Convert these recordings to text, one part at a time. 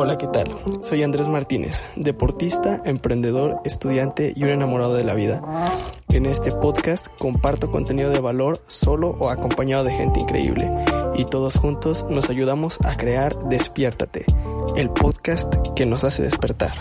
Hola, ¿qué tal? Soy Andrés Martínez, deportista, emprendedor, estudiante y un enamorado de la vida. En este podcast comparto contenido de valor solo o acompañado de gente increíble y todos juntos nos ayudamos a crear Despiértate, el podcast que nos hace despertar.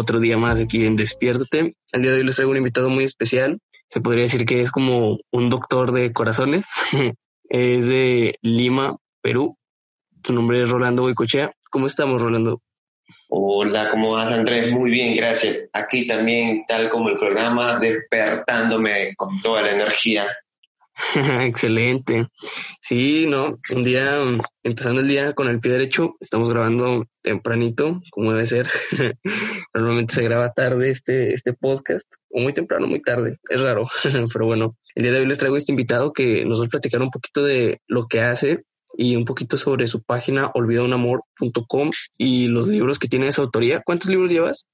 Otro día más aquí en Despiértate. El día de hoy les traigo un invitado muy especial. Se podría decir que es como un doctor de corazones. es de Lima, Perú. Su nombre es Rolando Boicochea. ¿Cómo estamos, Rolando? Hola, ¿cómo vas, Andrés? Muy bien, gracias. Aquí también, tal como el programa, despertándome con toda la energía Excelente. Sí, no, un día, empezando el día con el pie derecho, estamos grabando tempranito, como debe ser. Normalmente se graba tarde este, este podcast, o muy temprano, muy tarde, es raro, pero bueno, el día de hoy les traigo este invitado que nos va a platicar un poquito de lo que hace y un poquito sobre su página olvidaunamor.com y los libros que tiene esa autoría. ¿Cuántos libros llevas?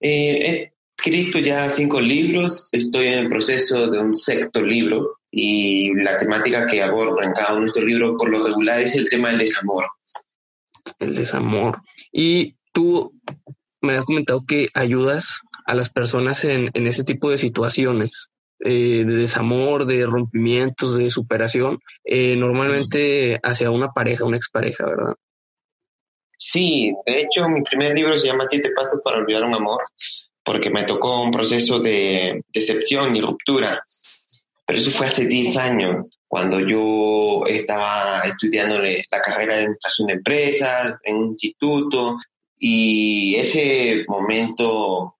Eh, escrito ya cinco libros, estoy en el proceso de un sexto libro y la temática que abordo en cada uno de estos libros por lo regular es el tema del desamor. El desamor. Y tú me has comentado que ayudas a las personas en, en ese tipo de situaciones. Eh, de desamor, de rompimientos, de superación, eh, normalmente hacia una pareja, una expareja, ¿verdad? Sí, de hecho mi primer libro se llama Siete Pasos para Olvidar un Amor porque me tocó un proceso de decepción y ruptura. Pero eso fue hace 10 años, cuando yo estaba estudiando la carrera de administración de empresas en un instituto, y ese momento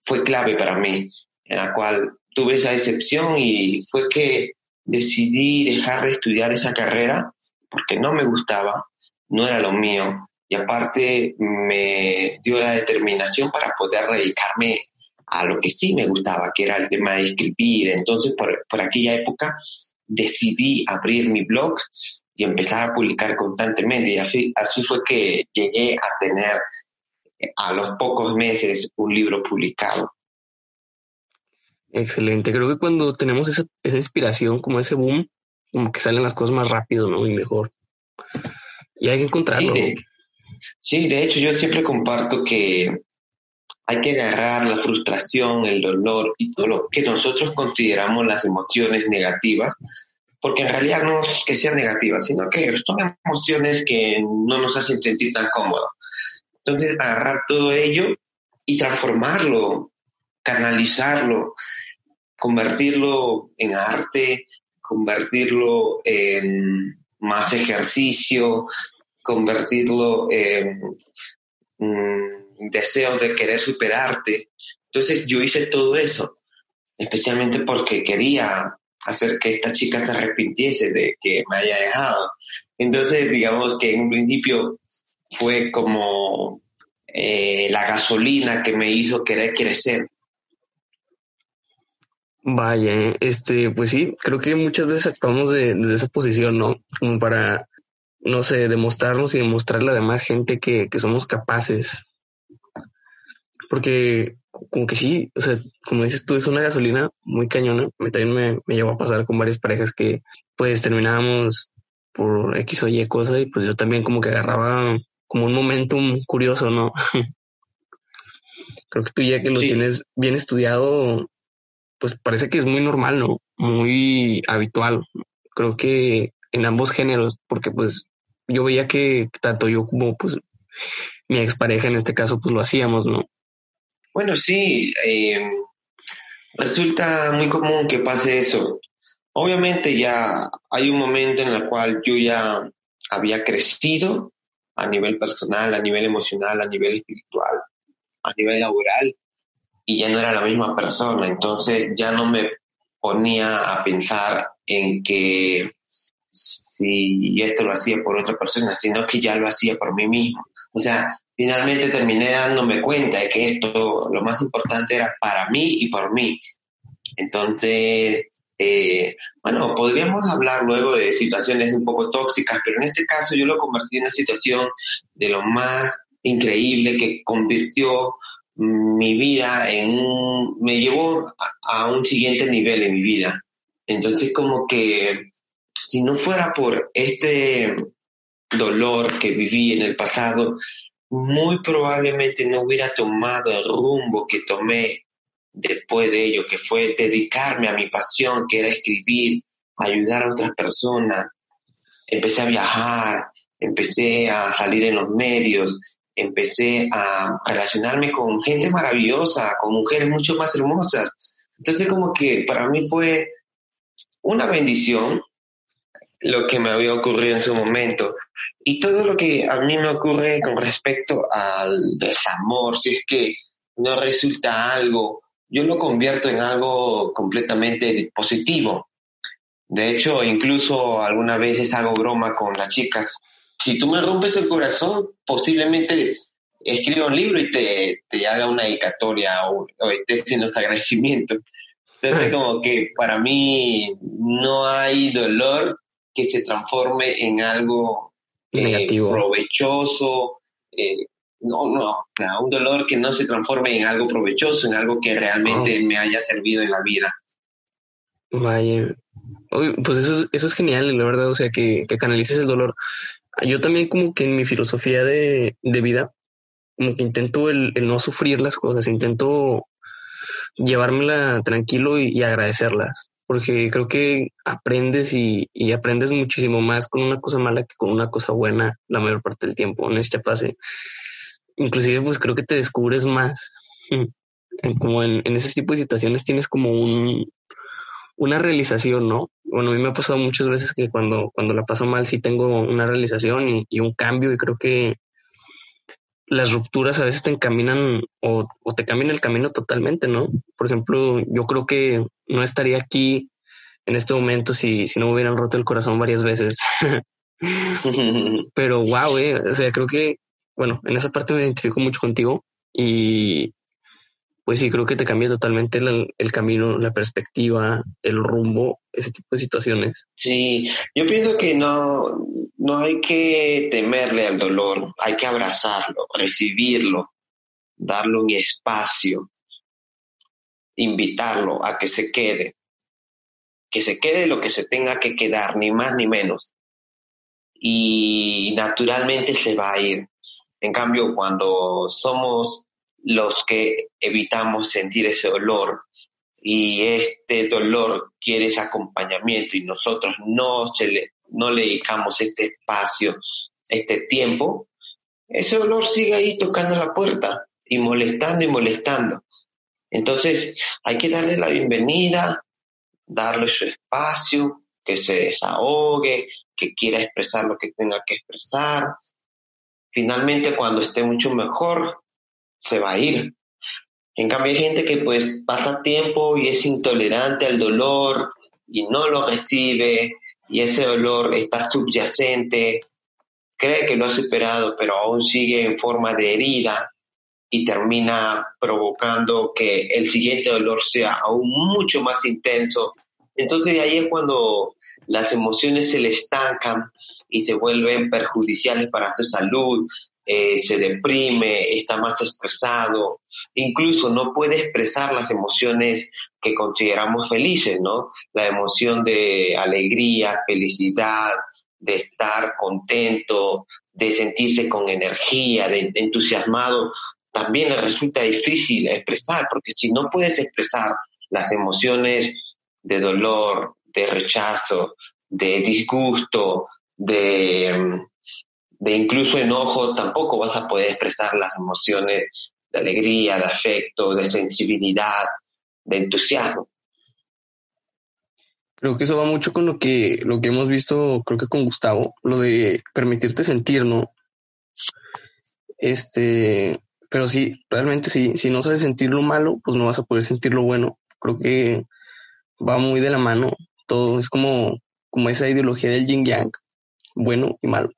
fue clave para mí, en la cual tuve esa decepción y fue que decidí dejar de estudiar esa carrera porque no me gustaba, no era lo mío, y aparte me dio la determinación para poder dedicarme a lo que sí me gustaba, que era el tema de escribir. Entonces, por, por aquella época decidí abrir mi blog y empezar a publicar constantemente. Y así, así fue que llegué a tener a los pocos meses un libro publicado. Excelente. Creo que cuando tenemos esa, esa inspiración, como ese boom, como que salen las cosas más rápido, ¿no? Y mejor. Y hay que encontrarlo. Sí, de hecho yo siempre comparto que hay que agarrar la frustración, el dolor y todo lo que nosotros consideramos las emociones negativas, porque en realidad no es que sean negativas, sino que son emociones que no nos hacen sentir tan cómodos. Entonces, agarrar todo ello y transformarlo, canalizarlo, convertirlo en arte, convertirlo en más ejercicio, convertirlo en mm, deseo de querer superarte. Entonces yo hice todo eso, especialmente porque quería hacer que esta chica se arrepintiese de que me haya dejado. Entonces, digamos que en un principio fue como eh, la gasolina que me hizo querer crecer. Vaya, este, pues sí, creo que muchas veces actuamos de, esa posición, ¿no? Como para no sé, demostrarnos y demostrarle a la demás gente que somos capaces. Porque como que sí, o sea, como dices tú, es una gasolina muy cañona. Me, también me, me llevó a pasar con varias parejas que pues terminábamos por X o Y cosa y pues yo también como que agarraba como un momentum curioso, ¿no? Creo que tú ya que lo tienes bien estudiado, pues parece que es muy normal, ¿no? Muy habitual. Creo que en ambos géneros, porque pues yo veía que tanto yo como pues mi expareja en este caso pues lo hacíamos, ¿no? Bueno, sí, eh, resulta muy común que pase eso. Obviamente ya hay un momento en el cual yo ya había crecido a nivel personal, a nivel emocional, a nivel espiritual, a nivel laboral, y ya no era la misma persona. Entonces ya no me ponía a pensar en que si esto lo hacía por otra persona, sino que ya lo hacía por mí mismo. O sea, finalmente terminé dándome cuenta de que esto, lo más importante era para mí y por mí. Entonces, Eh, bueno, podríamos hablar luego de situaciones un poco tóxicas, pero en este caso yo lo convertí en una situación de lo más increíble que convirtió mi vida en un, me llevó a, un siguiente nivel en mi vida. Entonces como que si no fuera por este dolor que viví en el pasado, muy probablemente no hubiera tomado el rumbo que tomé después de ello, que fue dedicarme a mi pasión, que era escribir, ayudar a otras personas. Empecé a viajar, empecé a salir en los medios, empecé a relacionarme con gente maravillosa, con mujeres mucho más hermosas. Entonces como que para mí fue una bendición lo que me había ocurrido en su momento. Y todo lo que a mí me ocurre con respecto al desamor, si es que no resulta algo, yo lo convierto en algo completamente positivo. De hecho, incluso algunas veces hago broma con las chicas. Si tú me rompes el corazón, posiblemente escriba un libro y te, te haga una dedicatoria o, o estés en los agradecimientos. Entonces, como que para mí no hay dolor que se transforme en algo eh, provechoso. Eh, no, no, un dolor que no se transforme en algo provechoso, en algo que realmente me haya servido en la vida. Vaya, pues eso, eso es genial, la verdad, o sea, que, que canalices el dolor. Yo también como que en mi filosofía de, de vida, como que intento el, el, no sufrir las cosas, intento llevármela tranquilo y agradecerlas porque creo que aprendes y, aprendes muchísimo más con una cosa mala que con una cosa buena la mayor parte del tiempo en esta fase. Inclusive, pues creo que te descubres más. Como en, ese tipo de situaciones tienes como un, una realización, ¿no? Bueno, a mí me ha pasado muchas veces que cuando, cuando la paso mal sí tengo una realización y un cambio y creo que las rupturas a veces te encaminan o, te cambian el camino totalmente, ¿no? Por ejemplo, yo creo que no estaría aquí en este momento si, si no me hubieran roto el corazón varias veces. Pero wow, eh, o sea, creo que, bueno, en esa parte me identifico mucho contigo y pues sí, creo que te cambia totalmente el, el camino, la perspectiva, el rumbo, ese tipo de situaciones. Sí, yo pienso que no, no hay que temerle al dolor, hay que abrazarlo, recibirlo, darle un espacio, invitarlo a que se quede, que se quede lo que se tenga que quedar, ni más ni menos. Y naturalmente se va a ir. En cambio, cuando somos los que evitamos sentir ese dolor y este dolor quiere ese acompañamiento y nosotros no le no le dedicamos este espacio, este tiempo, ese olor sigue ahí tocando la puerta y molestando y molestando. Entonces hay que darle la bienvenida, darle su espacio, que se desahogue, que quiera expresar lo que tenga que expresar. Finalmente, cuando esté mucho mejor, se va a ir. En cambio, hay gente que pues pasa tiempo y es intolerante al dolor y no lo recibe y ese dolor está subyacente, cree que lo ha superado, pero aún sigue en forma de herida y termina provocando que el siguiente dolor sea aún mucho más intenso. Entonces ahí es cuando las emociones se le estancan y se vuelven perjudiciales para su salud, eh, se deprime, está más estresado, incluso no puede expresar las emociones que consideramos felices, ¿no? La emoción de alegría, felicidad, de estar contento, de sentirse con energía, de, entusiasmado, también le resulta difícil expresar, porque si no puedes expresar las emociones de dolor, de rechazo, de disgusto, de de incluso enojo, tampoco vas a poder expresar las emociones de alegría, de afecto, de sensibilidad, de entusiasmo. Creo que eso va mucho con lo que, lo que hemos visto, creo que con Gustavo, lo de permitirte sentir, ¿no? Este, pero sí, realmente sí, si no sabes sentir lo malo, pues no vas a poder sentir lo bueno. Creo que va muy de la mano. Todo es como, como esa ideología del yin yang, bueno y malo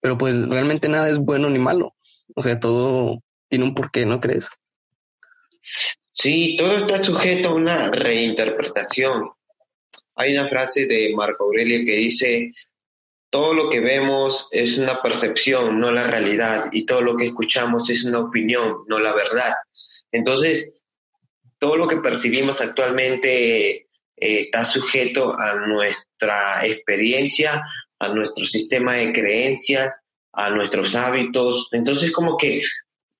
pero pues realmente nada es bueno ni malo. O sea, todo tiene un porqué, ¿no crees? Sí, todo está sujeto a una reinterpretación. hay una frase de Marco Aurelio que dice, todo lo que vemos es una percepción, no la realidad, y todo lo que escuchamos es una opinión, no la verdad. Entonces, todo lo que percibimos actualmente eh, está sujeto a nuestra experiencia, a nuestro sistema de creencias, a nuestros hábitos. Entonces, como que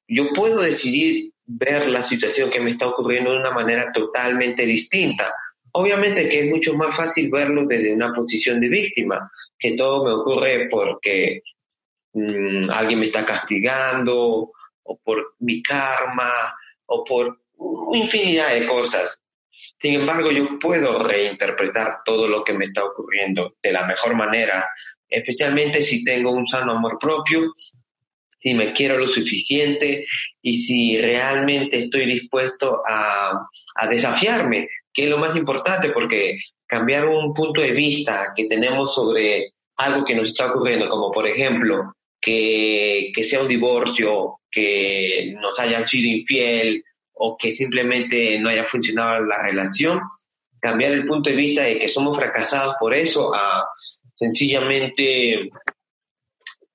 yo puedo decidir ver la situación que me está ocurriendo de una manera totalmente distinta. Obviamente que es mucho más fácil verlo desde una posición de víctima, que todo me ocurre porque mm, alguien me está castigando, o por mi karma, o por infinidad de cosas. Sin embargo, yo puedo reinterpretar todo lo que me está ocurriendo de la mejor manera, especialmente si tengo un sano amor propio, si me quiero lo suficiente y si realmente estoy dispuesto a, a desafiarme, que es lo más importante, porque cambiar un punto de vista que tenemos sobre algo que nos está ocurriendo, como por ejemplo que, que sea un divorcio, que nos hayan sido infiel o que simplemente no haya funcionado la relación, cambiar el punto de vista de que somos fracasados por eso a sencillamente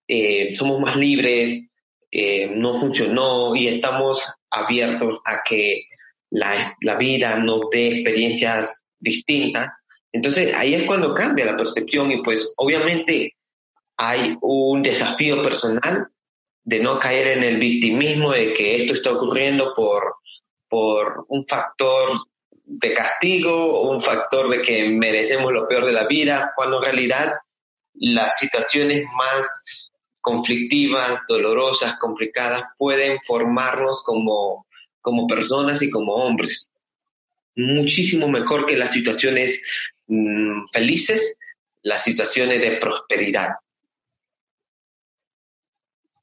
eh, somos más libres, eh, no funcionó y estamos abiertos a que la, la vida nos dé experiencias distintas. Entonces ahí es cuando cambia la percepción y pues obviamente hay un desafío personal de no caer en el victimismo de que esto está ocurriendo por, por un factor de castigo un factor de que merecemos lo peor de la vida, cuando en realidad las situaciones más conflictivas, dolorosas, complicadas, pueden formarnos como, como personas y como hombres. Muchísimo mejor que las situaciones mm, felices, las situaciones de prosperidad.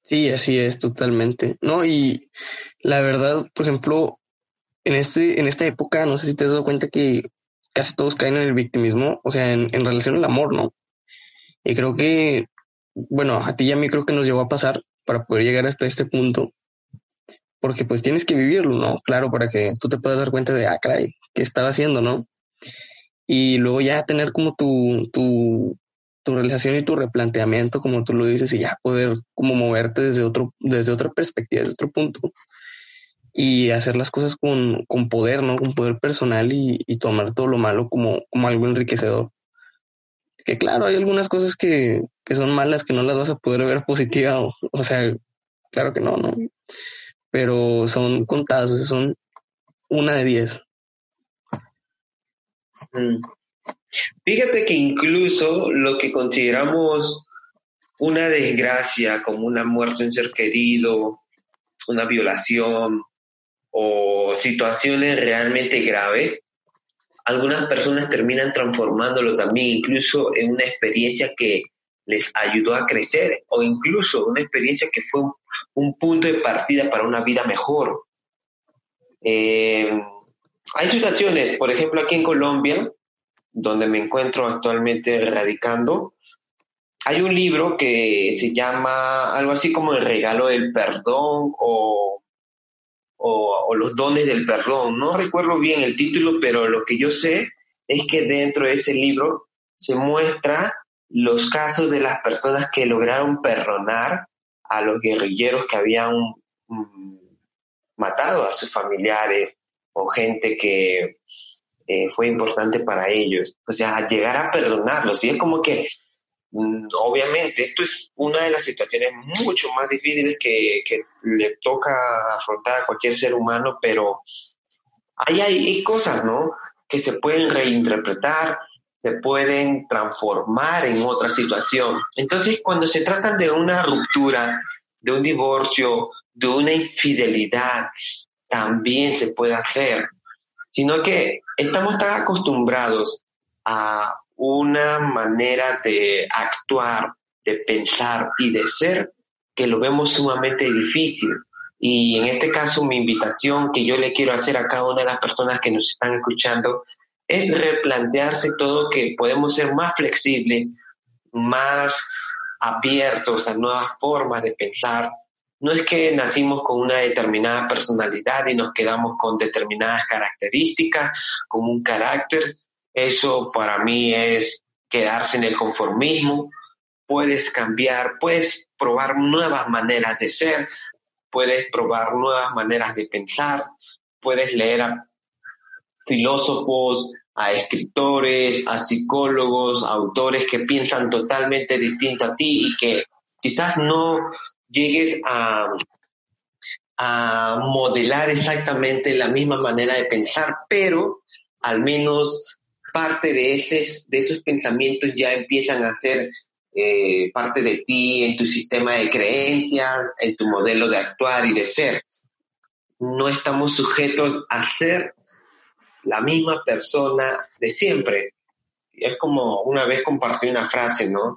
Sí, así es, totalmente. No, y la verdad, por ejemplo, en este, en esta época, no sé si te has dado cuenta que casi todos caen en el victimismo, o sea, en, en relación al amor, ¿no? Y creo que bueno, a ti y a mí creo que nos llegó a pasar para poder llegar hasta este punto, porque pues tienes que vivirlo, ¿no? Claro, para que tú te puedas dar cuenta de, ah, caray, ¿qué estaba haciendo, no? Y luego ya tener como tu, tu, tu realización y tu replanteamiento, como tú lo dices, y ya poder como moverte desde otro, desde otra perspectiva, desde otro punto. Y hacer las cosas con, con poder, ¿no? Con poder personal y, tomar todo lo malo como, como algo enriquecedor que claro, hay algunas cosas que, que son malas que no las vas a poder ver positiva, o, sea, claro que no, ¿no? Pero son contadas, son una de diez. Mm. Fíjate que incluso lo que consideramos una desgracia, como una muerte de un ser querido, una violación o situaciones realmente graves, algunas personas terminan transformándolo también incluso en una experiencia que les ayudó a crecer o incluso una experiencia que fue un, punto de partida para una vida mejor. Eh, hay situaciones, por ejemplo, aquí en Colombia, donde me encuentro actualmente radicando, hay un libro que se llama algo así como El regalo del perdón o o, los dones del perdón. No recuerdo bien el título, pero lo que yo sé es que dentro de ese libro se muestra los casos de las personas que lograron perdonar a los guerrilleros que habían mm, matado a sus familiares o gente que eh, fue importante para ellos. O sea, llegar a perdonarlos. Y es como que obviamente, esto es una de las situaciones mucho más difíciles que, le toca afrontar a cualquier ser humano, pero hay, hay cosas, ¿no? Que se pueden reinterpretar, se pueden transformar en otra situación. Entonces, cuando se trata de una ruptura, de un divorcio, de una infidelidad, también se puede hacer, sino que estamos tan acostumbrados a una manera de actuar, de pensar y de ser que lo vemos sumamente difícil. Y en este caso mi invitación que yo le quiero hacer a cada una de las personas que nos están escuchando es replantearse todo que podemos ser más flexibles, más abiertos a nuevas formas de pensar. No es que nacimos con una determinada personalidad y nos quedamos con determinadas características, como un carácter, Eso para mí es quedarse en el conformismo. Puedes cambiar, puedes probar nuevas maneras de ser, puedes probar nuevas maneras de pensar, puedes leer a filósofos, a escritores, a psicólogos, a autores que piensan totalmente distinto a ti y que quizás no llegues a, a modelar exactamente la misma manera de pensar, pero al menos parte de, ese, de esos pensamientos ya empiezan a ser eh, parte de ti en tu sistema de creencias, en tu modelo de actuar y de ser. No estamos sujetos a ser la misma persona de siempre. Es como una vez compartí una frase, ¿no?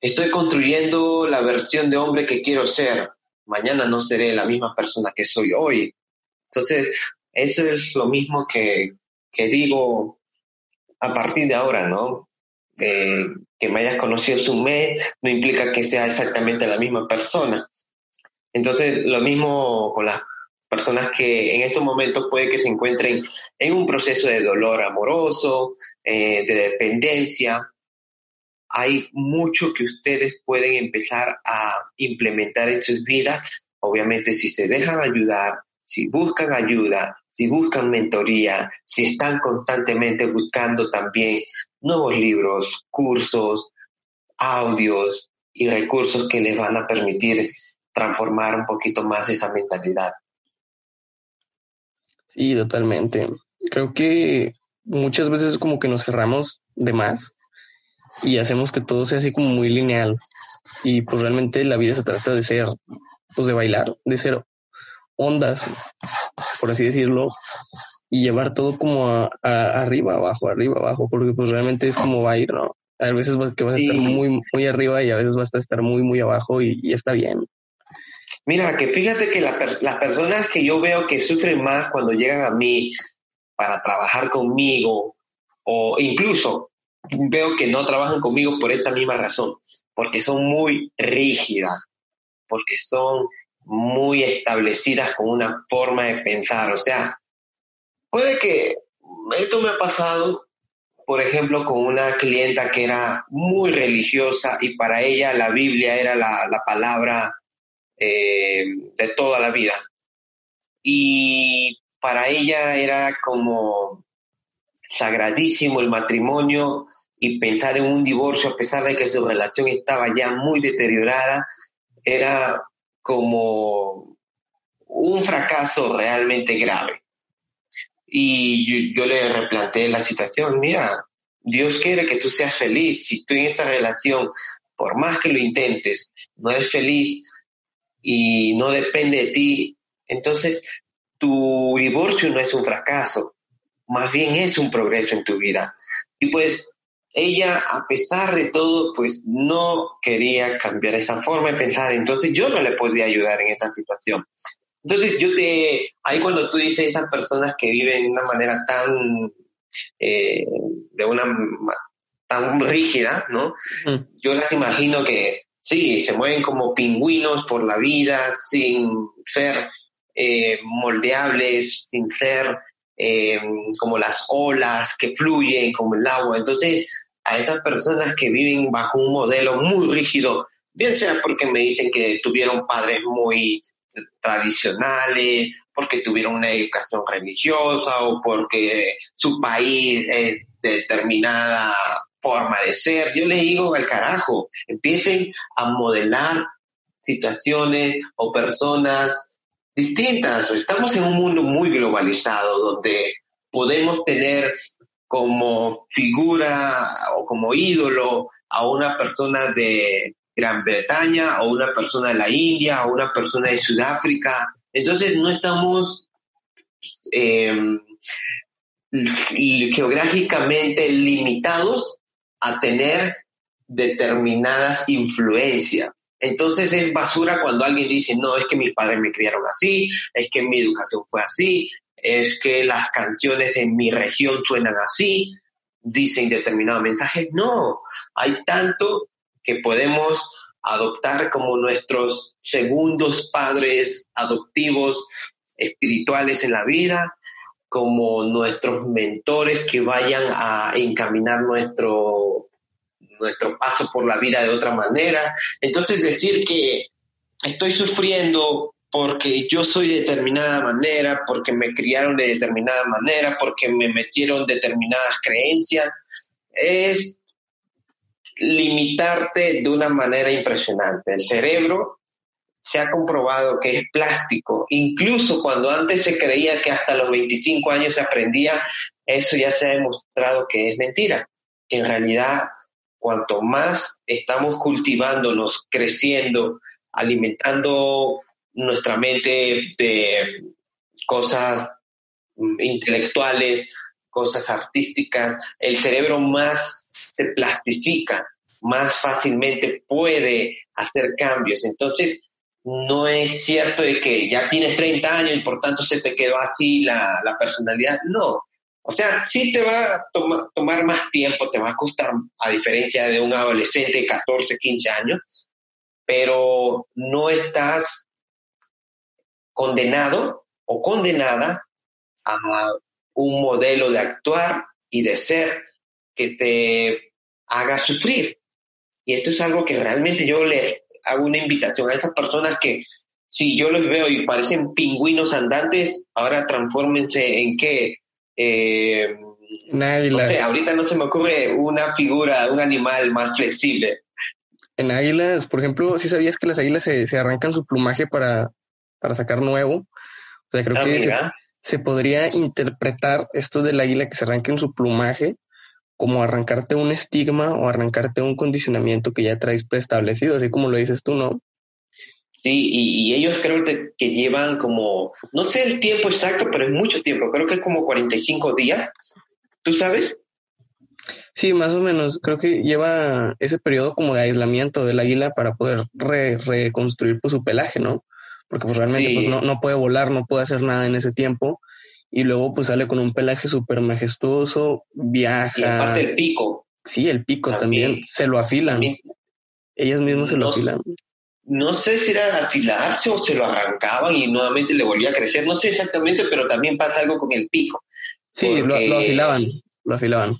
Estoy construyendo la versión de hombre que quiero ser. Mañana no seré la misma persona que soy hoy. Entonces, eso es lo mismo que, que digo a partir de ahora, ¿no? Eh, que me hayas conocido un mes no implica que sea exactamente la misma persona. Entonces, lo mismo con las personas que en estos momentos puede que se encuentren en un proceso de dolor amoroso, eh, de dependencia. Hay mucho que ustedes pueden empezar a implementar en sus vidas, obviamente si se dejan ayudar, si buscan ayuda, si buscan mentoría, si están constantemente buscando también nuevos libros, cursos, audios y recursos que les van a permitir transformar un poquito más esa mentalidad. Sí, totalmente. Creo que muchas veces como que nos cerramos de más y hacemos que todo sea así como muy lineal. Y pues realmente la vida se trata de ser, pues de bailar, de ser ondas, por así decirlo, y llevar todo como a, arriba, abajo, arriba, abajo, porque pues realmente es como va a ir, ¿no? A veces que vas a estar muy, muy arriba y a veces vas a estar muy, muy abajo y, y está bien. Mira, que fíjate que las personas que yo veo que sufren más cuando llegan a mí para trabajar conmigo, o incluso veo que no trabajan conmigo por esta misma razón, porque son muy rígidas, porque son muy establecidas con una forma de pensar. O sea, puede que esto me ha pasado, por ejemplo, con una clienta que era muy religiosa y para ella la Biblia era la, la palabra eh, de toda la vida. Y para ella era como sagradísimo el matrimonio y pensar en un divorcio a pesar de que su relación estaba ya muy deteriorada, era como un fracaso realmente grave. Y yo, le replanteé la situación, mira, Dios quiere que tú seas feliz. Si tú en esta relación, por más que lo intentes, no eres feliz, y no depende de ti, entonces tu divorcio no es un fracaso, más bien es un progreso en tu vida. Y pues ella, a pesar de todo, pues no quería cambiar esa forma de pensar, entonces yo no le podía ayudar en esta situación. Entonces yo te, ahí cuando tú dices esas personas que viven de una manera tan, eh, de una tan rígida, ¿no? Yo las imagino que sí, se mueven como pingüinos por la vida sin ser eh, moldeables, sin ser eh, como las olas que fluyen, como el agua. Entonces, a estas personas que viven bajo un modelo muy rígido, bien sea porque me dicen que tuvieron padres muy tradicionales, porque tuvieron una educación religiosa o porque su país es determinada forma de ser. Yo le digo al carajo, empiecen a modelar situaciones o personas distintas. Estamos en un mundo muy globalizado donde podemos tener como figura o como ídolo a una persona de Gran Bretaña o una persona de la India o una persona de Sudáfrica. Entonces no estamos eh, geográficamente limitados a tener determinadas influencias. Entonces es basura cuando alguien dice, no, es que mis padres me criaron así, es que mi educación fue así, es que las canciones en mi región suenan así, dicen determinados mensajes. No, hay tanto que podemos adoptar como nuestros segundos padres adoptivos espirituales en la vida como nuestros mentores que vayan a encaminar nuestro, nuestro paso por la vida de otra manera. Entonces decir que estoy sufriendo porque yo soy de determinada manera, porque me criaron de determinada manera, porque me metieron determinadas creencias, es limitarte de una manera impresionante. El cerebro se ha comprobado que es plástico. Incluso cuando antes se creía que hasta los 25 años se aprendía, eso ya se ha demostrado que es mentira. Que en realidad, cuanto más estamos cultivándonos, creciendo, alimentando nuestra mente de cosas intelectuales, cosas artísticas, el cerebro más se plastifica, más fácilmente puede hacer cambios. Entonces, no es cierto de que ya tienes 30 años y por tanto se te quedó así la, personalidad. No. O sea, sí te va a tomar más tiempo, te va a costar, a diferencia de un adolescente de 14, 15 años, pero no estás condenado o condenada a un modelo de actuar y de ser que te haga sufrir. Y esto es algo que realmente yo les hago una invitación a esas personas que si yo los veo y parecen pingüinos andantes, ahora transfórmense en qué. Eh, no sé, ahorita no se me ocurre una figura, un animal más flexible. En águilas, por ejemplo, si sabías que las águilas se, arrancan su plumaje para, para sacar nuevo. O sea, creo ah, que se, podría interpretar esto del águila que se arranque en su plumaje como arrancarte un estigma o arrancarte un condicionamiento que ya traes preestablecido, así como lo dices tú, ¿no? Sí, y, ellos creo que, llevan como, no sé el tiempo exacto, pero es mucho tiempo, creo que es como 45 días, ¿tú sabes? Sí, más o menos, creo que lleva ese periodo como de aislamiento del águila para poder reconstruir pues, su pelaje, ¿no? Porque pues, realmente pues, no, no puede volar, no puede hacer nada en ese tiempo y luego pues sale con un pelaje súper majestuoso, viaja. Y aparte el pico. Sí, el pico también, se lo afilan. Ellas mismas se lo afilan. No sé si era afilarse o se lo arrancaban y nuevamente le volvía a crecer, no sé exactamente, pero también pasa algo con el pico. Sí, lo, afilaban, lo afilaban.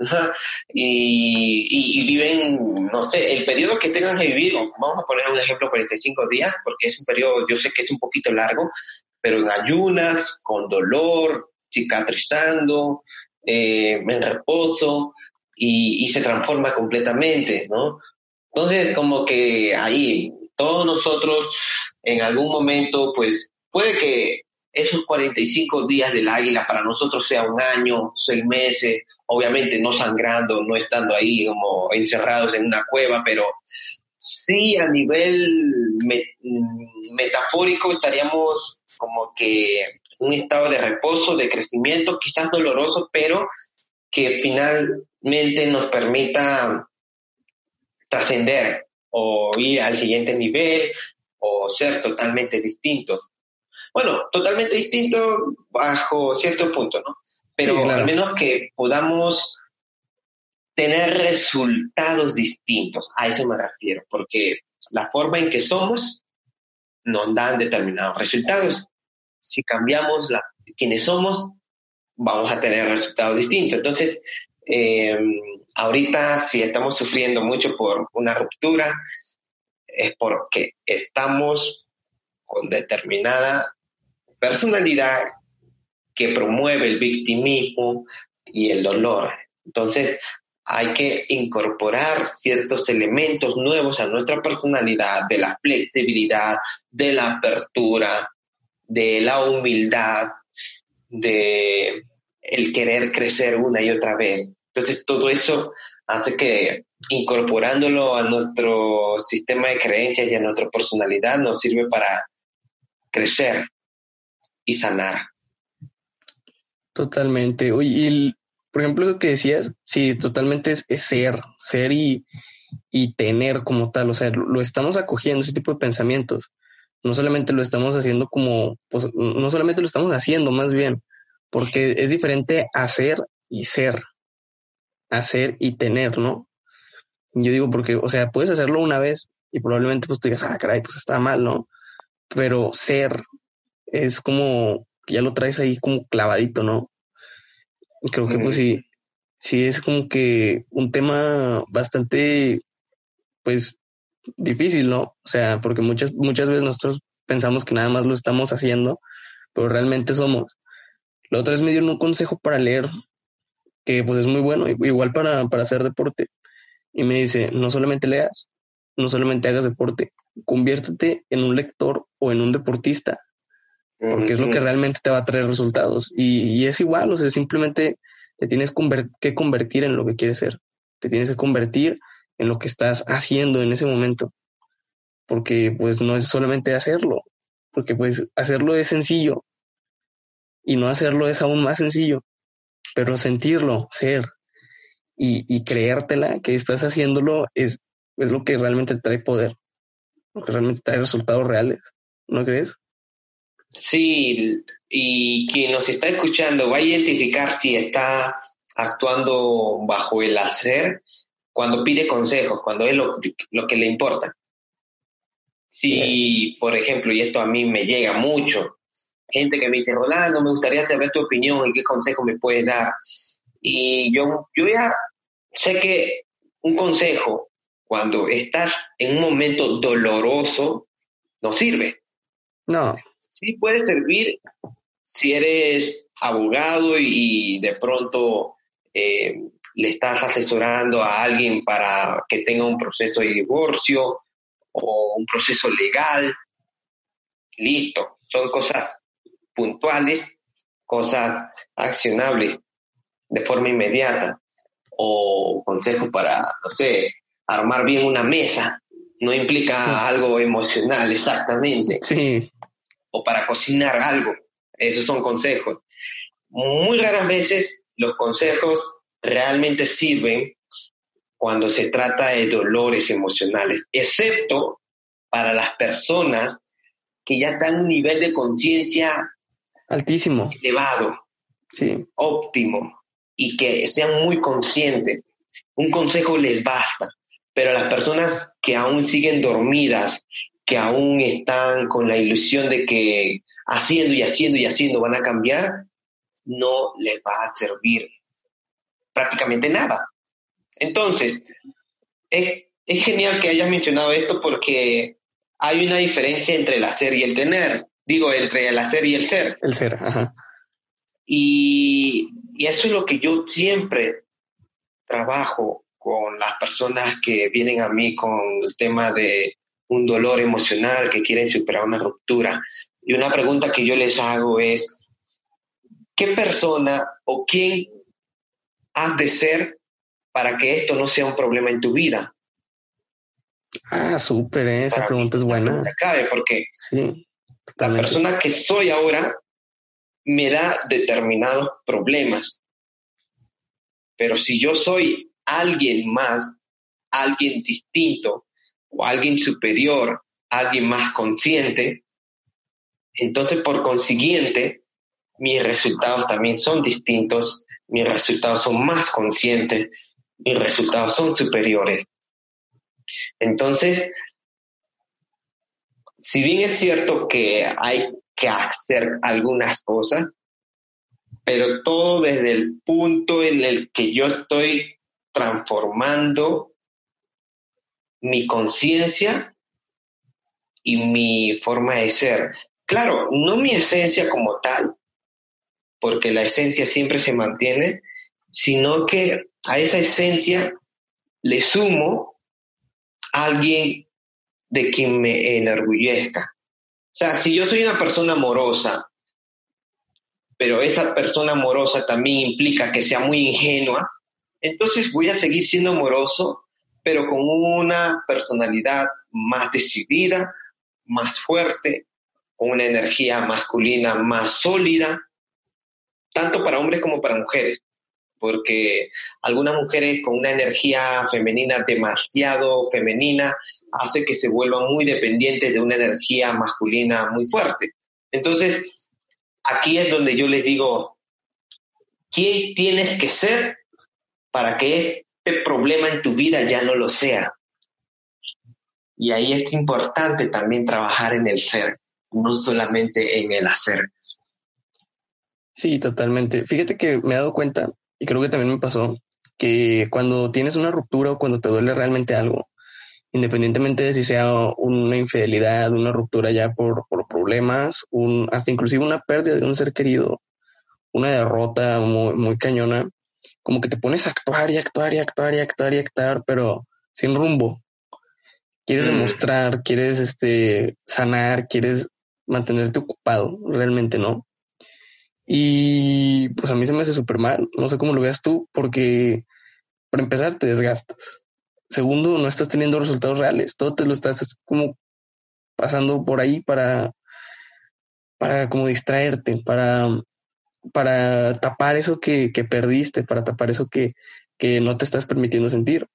Y, y, viven, no sé, el periodo que tengan que vivir, vamos a poner un ejemplo, 45 días, porque es un periodo, yo sé que es un poquito largo, pero en ayunas, con dolor, cicatrizando, eh, en reposo y, se transforma completamente, ¿no? Entonces, como que ahí, todos nosotros en algún momento, pues puede que esos 45 días del águila para nosotros sea un año, seis meses, obviamente no sangrando, no estando ahí como encerrados en una cueva, pero sí a nivel metafórico estaríamos como que un estado de reposo, de crecimiento, quizás doloroso, pero que finalmente nos permita trascender o ir al siguiente nivel o ser totalmente distinto. Bueno, totalmente distinto bajo cierto punto, ¿no? Pero al menos que podamos tener resultados distintos, a eso me refiero, porque la forma en que somos nos dan determinados resultados si cambiamos la, quienes somos, vamos a tener resultados distintos. Entonces, eh, ahorita si estamos sufriendo mucho por una ruptura, es porque estamos con determinada personalidad que promueve el victimismo y el dolor. Entonces, hay que incorporar ciertos elementos nuevos a nuestra personalidad, de la flexibilidad, de la apertura, de la humildad, de el querer crecer una y otra vez. Entonces todo eso hace que incorporándolo a nuestro sistema de creencias y a nuestra personalidad nos sirve para crecer y sanar. Totalmente. Oye, y por ejemplo, eso que decías, sí, totalmente es, ser, ser y, y, tener como tal, o sea, lo estamos acogiendo, ese tipo de pensamientos no solamente lo estamos haciendo como, pues, no solamente lo estamos haciendo, más bien, porque es diferente hacer y ser, hacer y tener, ¿no? Yo digo porque, o sea, puedes hacerlo una vez y probablemente pues tú digas, ah, caray, pues está mal, ¿no? Pero ser es como ya lo traes ahí como clavadito, ¿no? Creo que pues sí, sí es como que un tema bastante, pues, difícil, ¿no? O sea, porque muchas, muchas veces nosotros pensamos que nada más lo estamos haciendo, pero realmente somos. La otra vez me dieron un consejo para leer, que pues es muy bueno, igual para, para hacer deporte. Y me dice, no solamente leas, no solamente hagas deporte, conviértete en un lector o en un deportista, porque es lo que realmente te va a traer resultados. Y, y es igual, o sea, simplemente te tienes que convertir en lo que quieres ser, te tienes que convertir en lo que estás haciendo en ese momento, porque pues no es solamente hacerlo, porque pues hacerlo es sencillo y no hacerlo es aún más sencillo, pero sentirlo, ser y, y creértela que estás haciéndolo es, es lo que realmente trae poder, lo que realmente trae resultados reales, ¿no crees? Sí, y quien nos está escuchando va a identificar si está actuando bajo el hacer cuando pide consejos, cuando es lo, lo que le importa. Si, por ejemplo, y esto a mí me llega mucho, gente que me dice, Rolando, me gustaría saber tu opinión y qué consejo me puedes dar. Y yo, yo ya sé que un consejo, cuando estás en un momento doloroso, no sirve. No. Sí puede servir si eres abogado y, de pronto eh, le estás asesorando a alguien para que tenga un proceso de divorcio o un proceso legal. Listo, son cosas puntuales, cosas accionables de forma inmediata. O consejo para, no sé, armar bien una mesa. No implica algo emocional exactamente. Sí. O para cocinar algo. Esos son consejos. Muy raras veces los consejos realmente sirven cuando se trata de dolores emocionales, excepto para las personas que ya están en un nivel de conciencia altísimo, elevado, sí. óptimo y que sean muy conscientes. Un consejo les basta, pero a las personas que aún siguen dormidas, que aún están con la ilusión de que haciendo y haciendo y haciendo van a cambiar, no les va a servir prácticamente nada. Entonces, es, es genial que hayas mencionado esto porque hay una diferencia entre el hacer y el tener. Digo, entre el hacer y el ser. El ser, ajá. Y, y eso es lo que yo siempre trabajo con las personas que vienen a mí con el tema de un dolor emocional, que quieren superar una ruptura. Y una pregunta que yo les hago es, ¿qué persona o quién has de ser para que esto no sea un problema en tu vida? Ah, súper, ¿eh? esa pregunta es buena. Cabe porque sí, la persona que soy ahora me da determinados problemas. Pero si yo soy alguien más, alguien distinto o alguien superior, alguien más consciente, entonces por consiguiente mis resultados también son distintos mis resultados son más conscientes, mis resultados son superiores. Entonces, si bien es cierto que hay que hacer algunas cosas, pero todo desde el punto en el que yo estoy transformando mi conciencia y mi forma de ser. Claro, no mi esencia como tal, porque la esencia siempre se mantiene, sino que a esa esencia le sumo a alguien de quien me enorgullezca. O sea, si yo soy una persona amorosa, pero esa persona amorosa también implica que sea muy ingenua, entonces voy a seguir siendo amoroso, pero con una personalidad más decidida, más fuerte, con una energía masculina más sólida, tanto para hombres como para mujeres, porque algunas mujeres con una energía femenina demasiado femenina hace que se vuelvan muy dependientes de una energía masculina muy fuerte. Entonces, aquí es donde yo les digo, ¿quién tienes que ser para que este problema en tu vida ya no lo sea? Y ahí es importante también trabajar en el ser, no solamente en el hacer. Sí, totalmente. Fíjate que me he dado cuenta, y creo que también me pasó, que cuando tienes una ruptura o cuando te duele realmente algo, independientemente de si sea una infidelidad, una ruptura ya por, problemas, un, hasta inclusive una pérdida de un ser querido, una derrota muy, muy cañona, como que te pones a actuar y actuar y actuar y actuar y actuar, pero sin rumbo. Quieres mm. demostrar, quieres este, sanar, quieres mantenerte ocupado, realmente no. Y pues a mí se me hace súper mal, no sé cómo lo veas tú, porque para empezar te desgastas. Segundo, no estás teniendo resultados reales, todo te lo estás como pasando por ahí para, para como distraerte, para, para tapar eso que, que perdiste, para tapar eso que, que no te estás permitiendo sentir.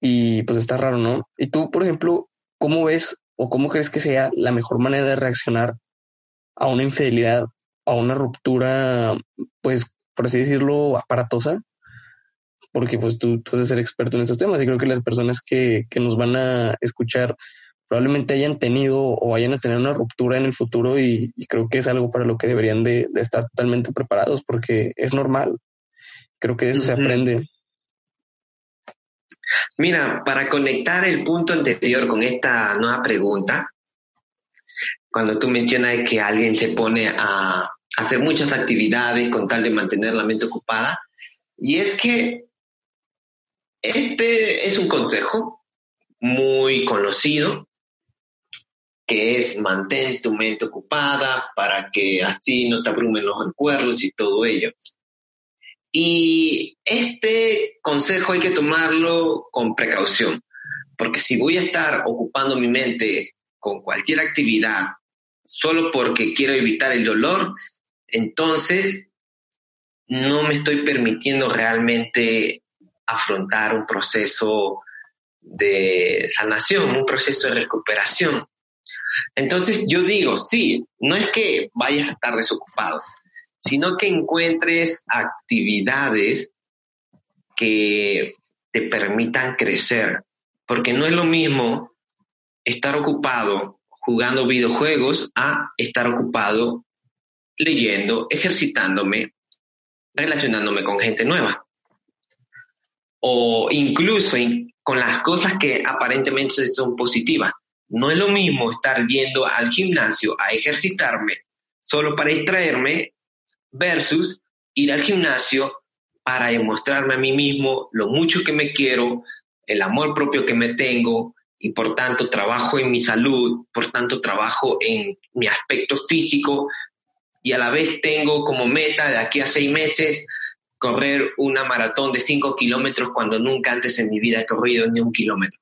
Y pues está raro, ¿no? Y tú, por ejemplo, ¿cómo ves o cómo crees que sea la mejor manera de reaccionar a una infidelidad, a una ruptura, pues, por así decirlo, aparatosa? porque pues tú, tú ser experto en estos temas y creo que las personas que, que nos van a escuchar probablemente hayan tenido o vayan a tener una ruptura en el futuro y, creo que es algo para lo que deberían de, estar totalmente preparados porque es normal. Creo que de eso se aprende. Mira, para conectar el punto anterior con esta nueva pregunta, cuando tú mencionas que alguien se pone a hacer muchas actividades con tal de mantener la mente ocupada, y es que este es un consejo muy conocido que es mantén tu mente ocupada para que así no te abrumen los recuerdos y todo ello. Y este consejo hay que tomarlo con precaución, porque si voy a estar ocupando mi mente con cualquier actividad solo porque quiero evitar el dolor, entonces no me estoy permitiendo realmente afrontar un proceso de sanación, un proceso de recuperación. Entonces yo digo, sí, no es que vayas a estar desocupado, sino que encuentres actividades que te permitan crecer, porque no es lo mismo estar ocupado jugando videojuegos a estar ocupado leyendo, ejercitándome, relacionándome con gente nueva o incluso con las cosas que aparentemente son positivas. No es lo mismo estar yendo al gimnasio a ejercitarme solo para distraerme versus ir al gimnasio para demostrarme a mí mismo lo mucho que me quiero, el amor propio que me tengo y por tanto trabajo en mi salud, por tanto trabajo en mi aspecto físico y a la vez tengo como meta de aquí a seis meses correr una maratón de 5 kilómetros cuando nunca antes en mi vida he corrido ni un kilómetro.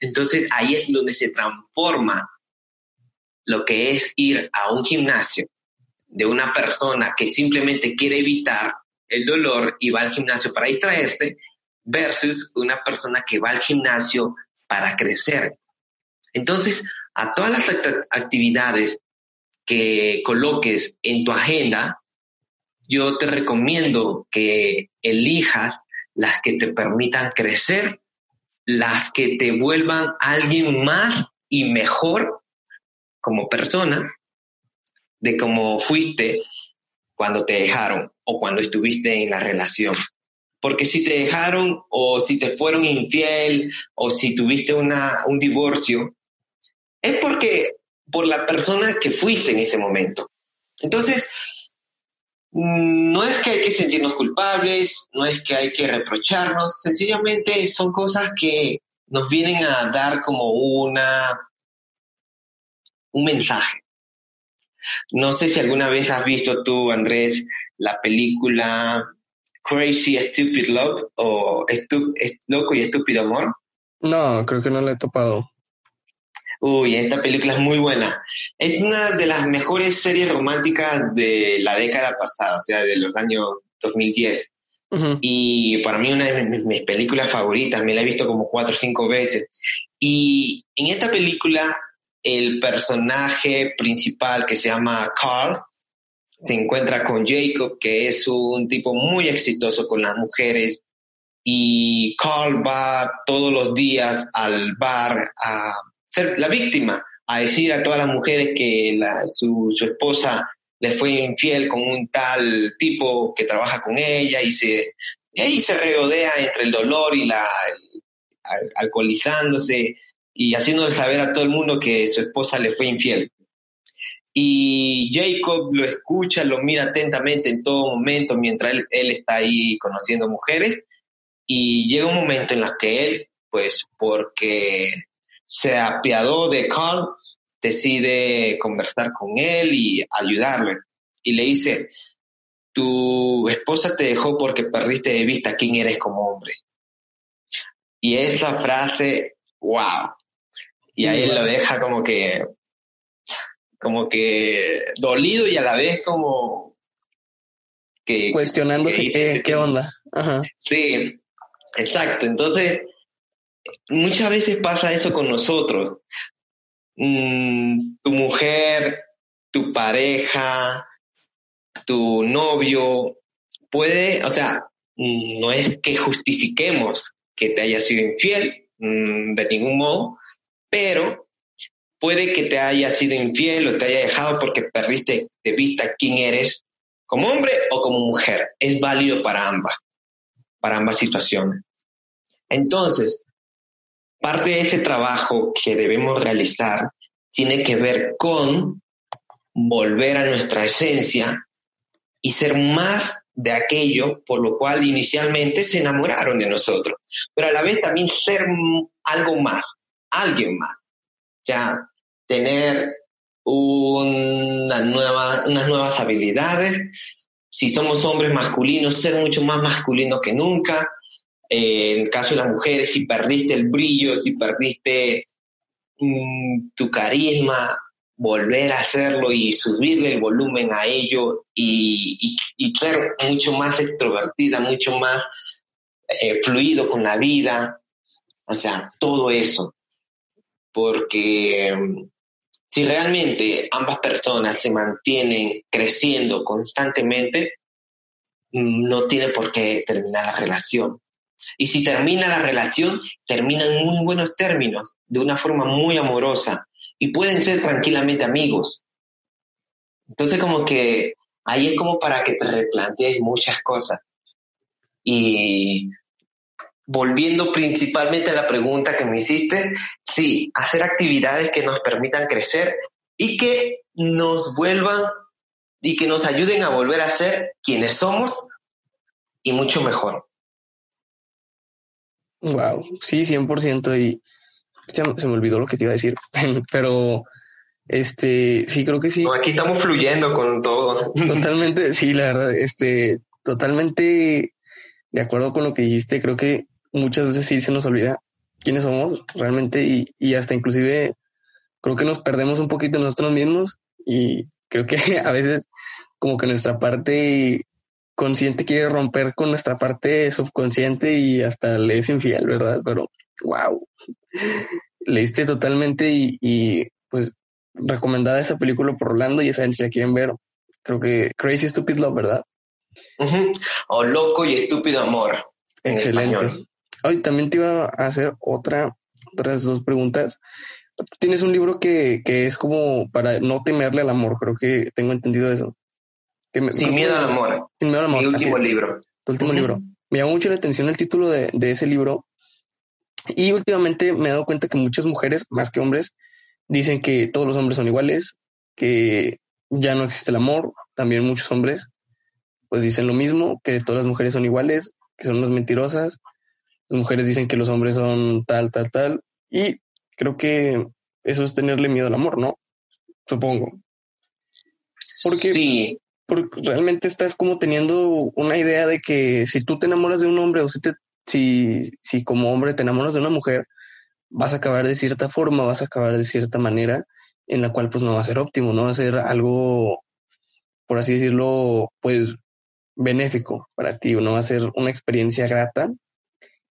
Entonces ahí es donde se transforma lo que es ir a un gimnasio de una persona que simplemente quiere evitar el dolor y va al gimnasio para distraerse versus una persona que va al gimnasio para crecer. Entonces, a todas las actividades que coloques en tu agenda, yo te recomiendo que elijas las que te permitan crecer, las que te vuelvan alguien más y mejor como persona de cómo fuiste cuando te dejaron o cuando estuviste en la relación. Porque si te dejaron o si te fueron infiel o si tuviste una, un divorcio, es porque por la persona que fuiste en ese momento. Entonces, no es que hay que sentirnos culpables, no es que hay que reprocharnos, sencillamente son cosas que nos vienen a dar como una un mensaje. No sé si alguna vez has visto tú, Andrés, la película Crazy Stupid Love o Loco y Estúpido Amor. No, creo que no la he topado. Uy, esta película es muy buena. Es una de las mejores series románticas de la década pasada, o sea, de los años 2010. Y para mí una de mis, películas favoritas, me la he visto como cuatro o cinco veces. Y en esta película, el personaje principal que se llama Carl se encuentra con Jacob, que es un tipo muy exitoso con las mujeres. Y Carl va todos los días al bar a ser la víctima, a decir a todas las mujeres que su, esposa le fue infiel con un tal tipo que trabaja con ella y se y se regodea entre el dolor y la alcoholizándose y haciéndole saber a todo el mundo que su esposa le fue infiel. Y Jacob lo escucha, lo mira atentamente en todo momento mientras él, él está ahí conociendo mujeres y llega un momento en el que él, pues porque se apiadó de Carl, decide conversar con él y ayudarle. Y le dice, tu esposa te dejó porque perdiste de vista quién eres como hombre. Y esa frase, wow. Y ahí lo deja como que, como que dolido y a la vez como que... Cuestionándose qué, onda. Sí, exacto. Entonces, muchas veces pasa eso con nosotros. Mm, tu mujer, tu pareja, tu novio puede, o sea, no es que justifiquemos que te haya sido infiel mm, de ningún modo, pero puede que te haya sido infiel o te haya dejado porque perdiste de vista quién eres como hombre o como mujer. Es válido para ambas, para ambas situaciones. Entonces, parte de ese trabajo que debemos realizar tiene que ver con volver a nuestra esencia y ser más de aquello por lo cual inicialmente se enamoraron de nosotros, pero a la vez también ser algo más, alguien más. O sea, tener una nueva, unas nuevas habilidades. Si somos hombres masculinos, ser mucho más masculinos que nunca. Eh, en el caso de las mujeres, si perdiste el brillo, si perdiste mm, tu carisma, volver a hacerlo y subirle el volumen a ello y, ser mucho más extrovertida, mucho más eh, fluido con la vida, o sea, todo eso. Porque mm, si realmente ambas personas se mantienen creciendo constantemente, mm, no tiene por qué terminar la relación. Y si termina la relación, termina en muy buenos términos, de una forma muy amorosa, y pueden ser tranquilamente amigos. Entonces como que ahí es como para que te replantees muchas cosas. Y volviendo principalmente a la pregunta que me hiciste, sí, hacer actividades que nos permitan crecer y que nos vuelvan y que nos ayuden a volver a ser quienes somos y mucho mejor. Wow, sí, 100% y se, me olvidó lo que te iba a decir, pero este, sí, creo que sí. aquí estamos fluyendo con todo. Totalmente, sí, la verdad, este, totalmente de acuerdo con lo que dijiste, creo que muchas veces sí se nos olvida quiénes somos realmente y, y hasta inclusive creo que nos perdemos un poquito nosotros mismos y creo que a veces como que nuestra parte consciente quiere romper con nuestra parte subconsciente y hasta le es infiel, ¿verdad? Pero wow, leíste totalmente y, pues recomendada esa película por Orlando, ya saben si la quieren ver, creo que Crazy Stupid Love, ¿verdad? O Loco y Estúpido Amor. Excelente. Hoy también te iba a hacer otra, otras dos preguntas. Tienes un libro que, que es como para no temerle al amor, creo que tengo entendido eso. Sin miedo al amor. Sin miedo al amor. Mi último libro. Tu último libro. Me llamó mucho la atención el título de, de ese libro y últimamente me he dado cuenta que muchas mujeres, más que hombres, dicen que todos los hombres son iguales, que ya no existe el amor. También muchos hombres pues dicen lo mismo, que todas las mujeres son iguales, que son unas mentirosas. Las mujeres dicen que los hombres son tal, tal, tal. Y creo que eso es tenerle miedo al amor, ¿no? Supongo. Porque, sí. Porque realmente estás como teniendo una idea de que si tú te enamoras de un hombre o si te si, si como hombre te enamoras de una mujer, vas a acabar de cierta forma, vas a acabar de cierta manera en la cual pues no va a ser óptimo, no va a ser algo, por así decirlo, pues benéfico para ti, no va a ser una experiencia grata.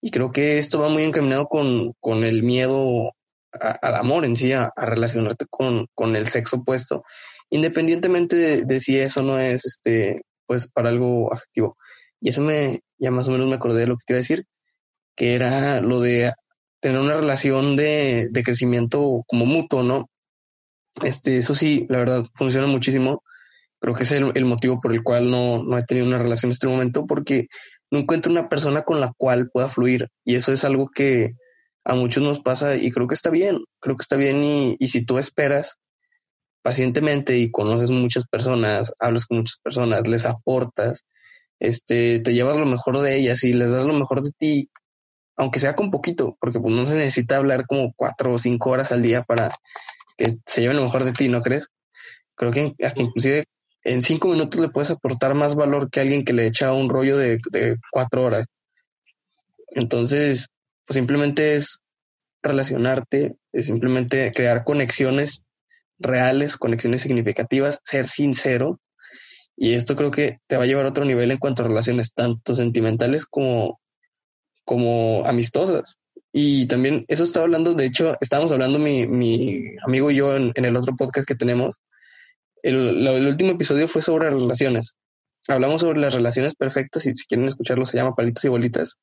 Y creo que esto va muy encaminado con, con el miedo al amor en sí, a, relacionarte con, con, el sexo opuesto, independientemente de, de, si eso no es, este, pues, para algo afectivo. Y eso me, ya más o menos me acordé de lo que te iba a decir, que era lo de tener una relación de, de crecimiento como mutuo, ¿no? Este, eso sí, la verdad, funciona muchísimo. Creo que es el, motivo por el cual no, no he tenido una relación en este momento, porque no encuentro una persona con la cual pueda fluir. Y eso es algo que a muchos nos pasa y creo que está bien, creo que está bien y, y si tú esperas pacientemente y conoces muchas personas, hablas con muchas personas, les aportas, este, te llevas lo mejor de ellas y les das lo mejor de ti, aunque sea con poquito, porque pues no se necesita hablar como cuatro o cinco horas al día para que se lleven lo mejor de ti, ¿no crees? Creo que hasta inclusive en cinco minutos le puedes aportar más valor que alguien que le echa un rollo de, de cuatro horas. Entonces, pues simplemente es relacionarte, es simplemente crear conexiones reales, conexiones significativas, ser sincero. Y esto creo que te va a llevar a otro nivel en cuanto a relaciones tanto sentimentales como, como amistosas. Y también eso estaba hablando, de hecho, estábamos hablando mi, mi amigo y yo en, el otro podcast que tenemos. El, el, último episodio fue sobre relaciones. Hablamos sobre las relaciones perfectas y si quieren escucharlo se llama Palitos y Bolitas.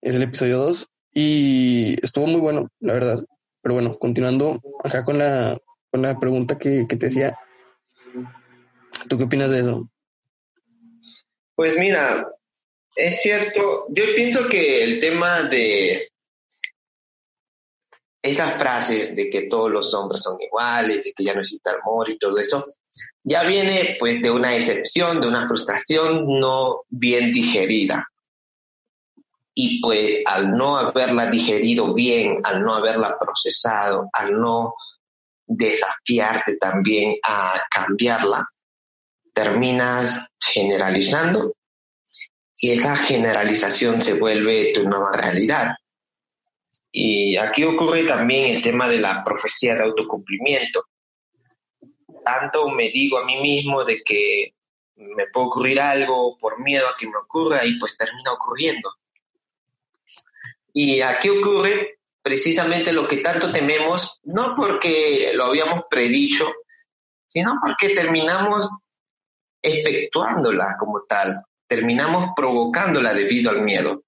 Es el episodio 2 y estuvo muy bueno, la verdad. Pero bueno, continuando acá con la, con la pregunta que, que te decía, ¿tú qué opinas de eso? Pues mira, es cierto, yo pienso que el tema de esas frases de que todos los hombres son iguales, de que ya no existe amor y todo eso, ya viene pues de una excepción, de una frustración no bien digerida y pues al no haberla digerido bien, al no haberla procesado, al no desafiarte también a cambiarla, terminas generalizando y esa generalización se vuelve tu nueva realidad. Y aquí ocurre también el tema de la profecía de autocumplimiento. Tanto me digo a mí mismo de que me puede ocurrir algo por miedo a que me ocurra y pues termina ocurriendo. Y aquí ocurre precisamente lo que tanto tememos, no porque lo habíamos predicho, sino porque terminamos efectuándola como tal, terminamos provocándola debido al miedo.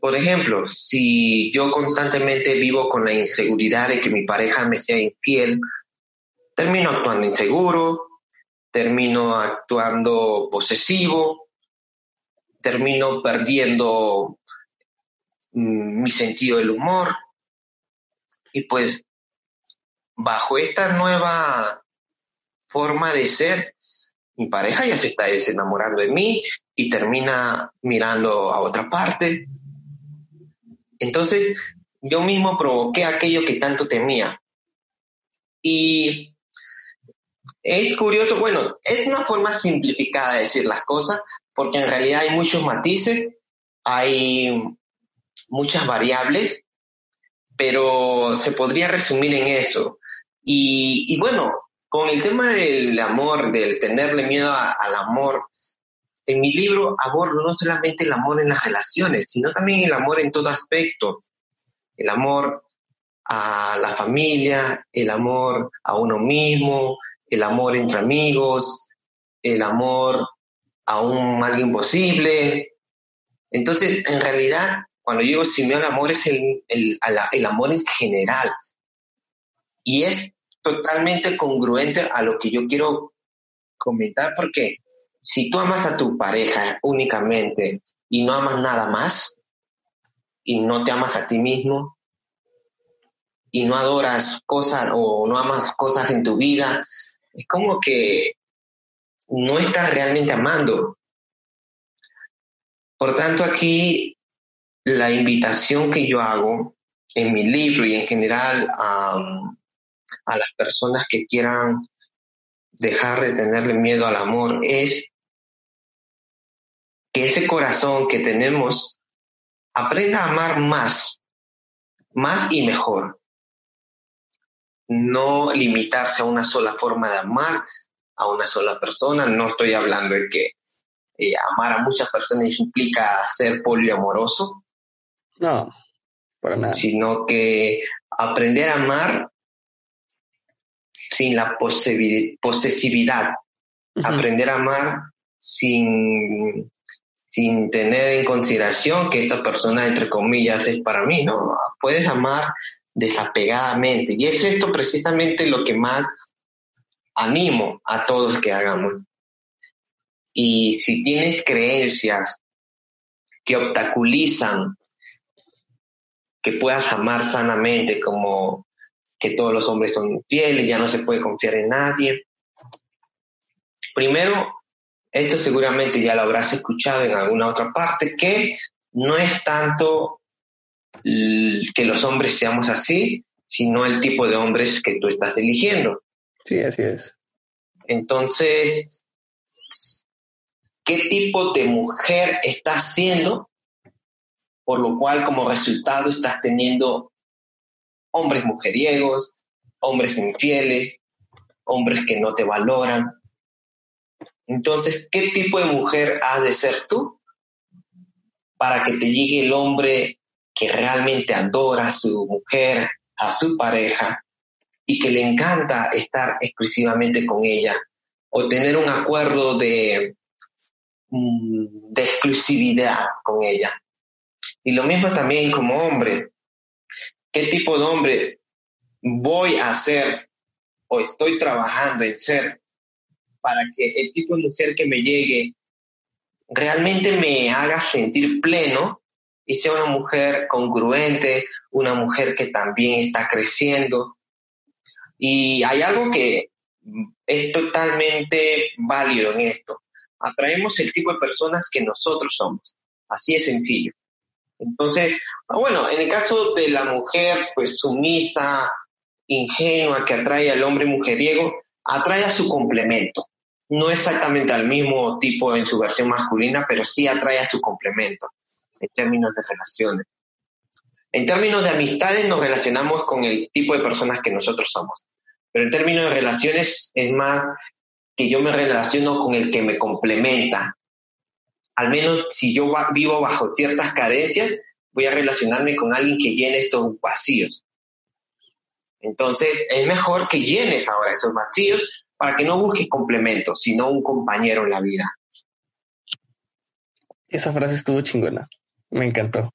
Por ejemplo, si yo constantemente vivo con la inseguridad de que mi pareja me sea infiel, termino actuando inseguro, termino actuando posesivo, termino perdiendo mi sentido del humor. Y pues bajo esta nueva forma de ser, mi pareja ya se está desenamorando de mí y termina mirando a otra parte. Entonces yo mismo provoqué aquello que tanto temía. Y es curioso, bueno, es una forma simplificada de decir las cosas, porque en realidad hay muchos matices, hay muchas variables, pero se podría resumir en eso. Y, bueno, con el tema del amor, del tenerle miedo al amor, en mi libro abordo no solamente el amor en las relaciones, sino también el amor en todo aspecto. El amor a la familia, el amor a uno mismo, el amor entre amigos, el amor a un alguien posible. Entonces, en realidad, cuando yo digo al amor es el, el, el amor en general. Y es totalmente congruente a lo que yo quiero comentar porque si tú amas a tu pareja únicamente y no amas nada más y no te amas a ti mismo y no adoras cosas o no amas cosas en tu vida, es como que no estás realmente amando. Por tanto, aquí la invitación que yo hago en mi libro y en general a, las personas que quieran dejar de tenerle miedo al amor es que ese corazón que tenemos aprenda a amar más, más y mejor. No limitarse a una sola forma de amar, a una sola persona. No estoy hablando de que eh, amar a muchas personas implica ser poliamoroso, no, para nada. Sino que aprender a amar sin la posesividad. Aprender a amar sin, sin tener en consideración que esta persona, entre comillas, es para mí, ¿no? Puedes amar desapegadamente. Y es esto precisamente lo que más animo a todos que hagamos. Y si tienes creencias que obstaculizan que puedas amar sanamente, como que todos los hombres son infieles, ya no se puede confiar en nadie. Primero, esto seguramente ya lo habrás escuchado en alguna otra parte, que no es tanto que los hombres seamos así, sino el tipo de hombres que tú estás eligiendo. Sí, así es. Entonces, ¿qué tipo de mujer estás siendo? Por lo cual, como resultado, estás teniendo hombres mujeriegos, hombres infieles, hombres que no te valoran. Entonces, ¿qué tipo de mujer has de ser tú para que te llegue el hombre que realmente adora a su mujer, a su pareja y que le encanta estar exclusivamente con ella o tener un acuerdo de, mm, de exclusividad con ella. Y lo mismo también como hombre. ¿Qué tipo de hombre voy a ser o estoy trabajando en ser para que el tipo de mujer que me llegue realmente me haga sentir pleno y sea una mujer congruente, una mujer que también está creciendo. Y hay algo que es totalmente válido en esto. Atraemos el tipo de personas que nosotros somos. Así es sencillo. Entonces, bueno, en el caso de la mujer, pues sumisa, ingenua, que atrae al hombre mujeriego, atrae a su complemento. No exactamente al mismo tipo en su versión masculina, pero sí atrae a su complemento en términos de relaciones. En términos de amistades nos relacionamos con el tipo de personas que nosotros somos, pero en términos de relaciones es más que yo me relaciono con el que me complementa. Al menos si yo vivo bajo ciertas carencias, voy a relacionarme con alguien que llene estos vacíos. Entonces es mejor que llenes ahora esos vacíos para que no busques complementos, sino un compañero en la vida. Esa frase estuvo chingona. Me encantó.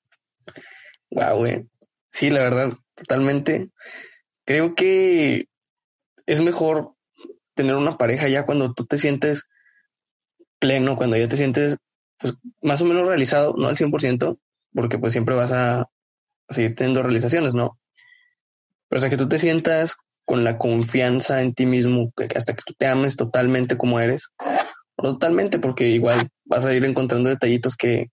Wow, güey. Sí, la verdad, totalmente. Creo que es mejor tener una pareja ya cuando tú te sientes pleno, cuando ya te sientes pues, más o menos realizado, no al 100%, porque pues siempre vas a seguir teniendo realizaciones, ¿no? Pero hasta que tú te sientas con la confianza en ti mismo, hasta que tú te ames totalmente como eres, totalmente, porque igual vas a ir encontrando detallitos que,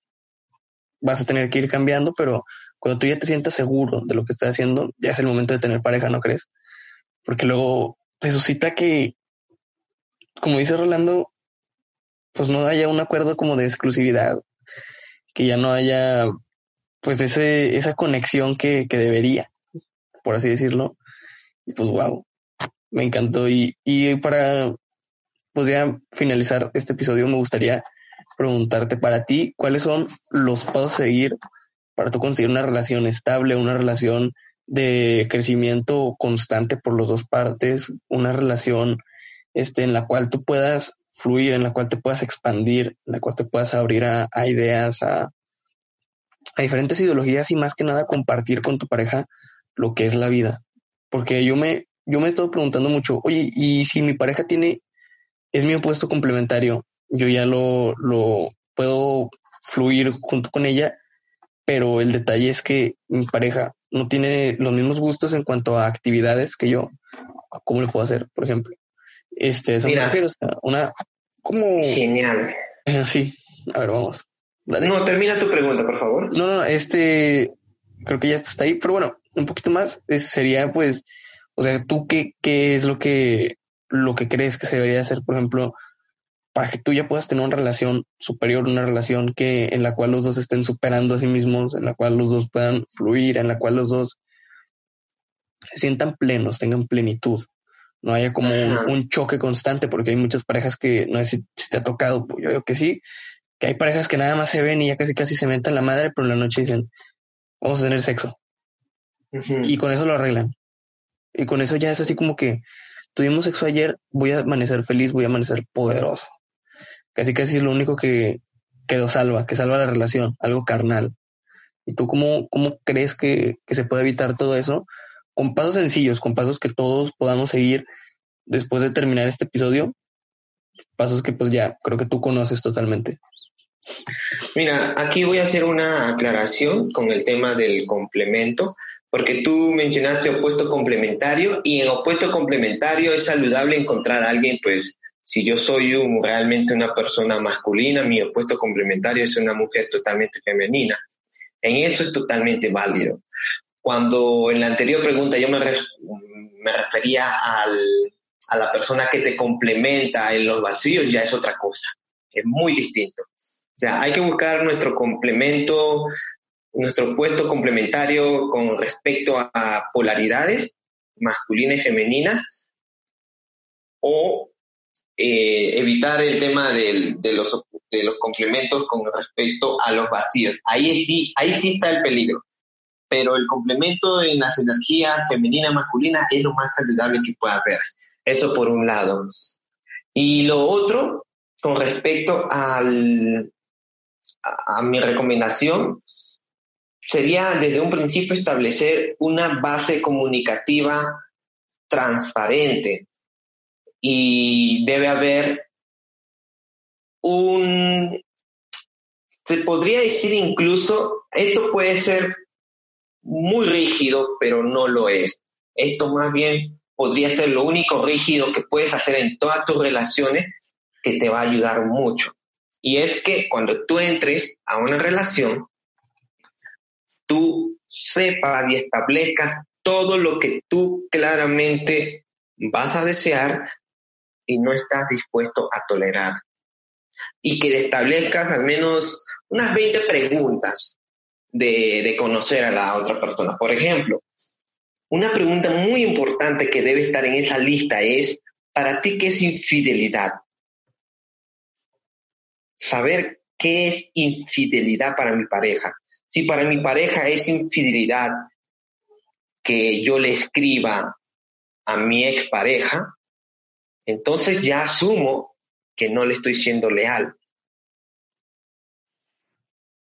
vas a tener que ir cambiando, pero cuando tú ya te sientas seguro de lo que estás haciendo, ya es el momento de tener pareja, ¿no crees? Porque luego te suscita que, como dice Rolando, pues no haya un acuerdo como de exclusividad, que ya no haya pues ese, esa conexión que, que debería, por así decirlo. Y pues wow, me encantó. Y, y para pues ya finalizar este episodio, me gustaría preguntarte para ti, ¿cuáles son los pasos a seguir para tú conseguir una relación estable, una relación de crecimiento constante por las dos partes, una relación este, en la cual tú puedas fluir, en la cual te puedas expandir, en la cual te puedas abrir a, ideas, a, a diferentes ideologías y más que nada compartir con tu pareja lo que es la vida. Porque yo me, yo me he estado preguntando mucho, oye, y si mi pareja tiene, es mi opuesto complementario, yo ya lo, lo puedo fluir junto con ella, pero el detalle es que mi pareja no tiene los mismos gustos en cuanto a actividades que yo. ¿Cómo le puedo hacer, por ejemplo? Este, Mira, una como genial. sí, a ver, vamos. No, termina tu pregunta, por favor. No, no, este, creo que ya está ahí, pero bueno, un poquito más sería, pues, o sea, tú qué, qué es lo que, lo que crees que se debería hacer, por ejemplo, para que tú ya puedas tener una relación superior, una relación que en la cual los dos estén superando a sí mismos, en la cual los dos puedan fluir, en la cual los dos se sientan plenos, tengan plenitud. No haya como un, choque constante, porque hay muchas parejas que, no sé si, te ha tocado, pues yo digo que sí, que hay parejas que nada más se ven y ya casi casi se mentan la madre, pero en la noche dicen, vamos a tener sexo. Y con eso lo arreglan. Y con eso ya es así como que tuvimos sexo ayer, voy a amanecer feliz, voy a amanecer poderoso. Casi casi es lo único que, que lo salva, que salva la relación, algo carnal. ¿Y tú cómo, cómo crees que, que se puede evitar todo eso? Con pasos sencillos, con pasos que todos podamos seguir después de terminar este episodio. Pasos que pues ya creo que tú conoces totalmente. Mira, aquí voy a hacer una aclaración con el tema del complemento, porque tú mencionaste opuesto complementario y en opuesto complementario es saludable encontrar a alguien, pues, si yo soy realmente una persona masculina, mi opuesto complementario es una mujer totalmente femenina. En eso es totalmente válido. Cuando en la anterior pregunta yo me, me refería al, a la persona que te complementa en los vacíos, ya es otra cosa. Es muy distinto. O sea, hay que buscar nuestro complemento, nuestro puesto complementario con respecto a polaridades masculina y femenina o eh, evitar el tema de, los, de los complementos con respecto a los vacíos. Ahí sí, ahí sí está el peligro. Pero el complemento en las energías femenina masculina es lo más saludable que pueda haber. Eso por un lado. Y lo otro, con respecto al, a, mi recomendación sería desde un principio establecer una base comunicativa transparente y debe haber un, se podría decir incluso, esto puede ser muy rígido, pero no lo es. Esto más bien podría ser lo único rígido que puedes hacer en todas tus relaciones que te va a ayudar mucho. Y es que cuando tú entres a una relación, tú sepas y establezcas todo lo que tú claramente vas a desear y no estás dispuesto a tolerar. Y que establezcas al menos unas 20 preguntas de, conocer a la otra persona. Por ejemplo, una pregunta muy importante que debe estar en esa lista es, ¿para ti qué es infidelidad? saber qué es infidelidad para mi pareja. Si para mi pareja es infidelidad que yo le escriba a mi expareja, entonces ya asumo que no le estoy siendo leal.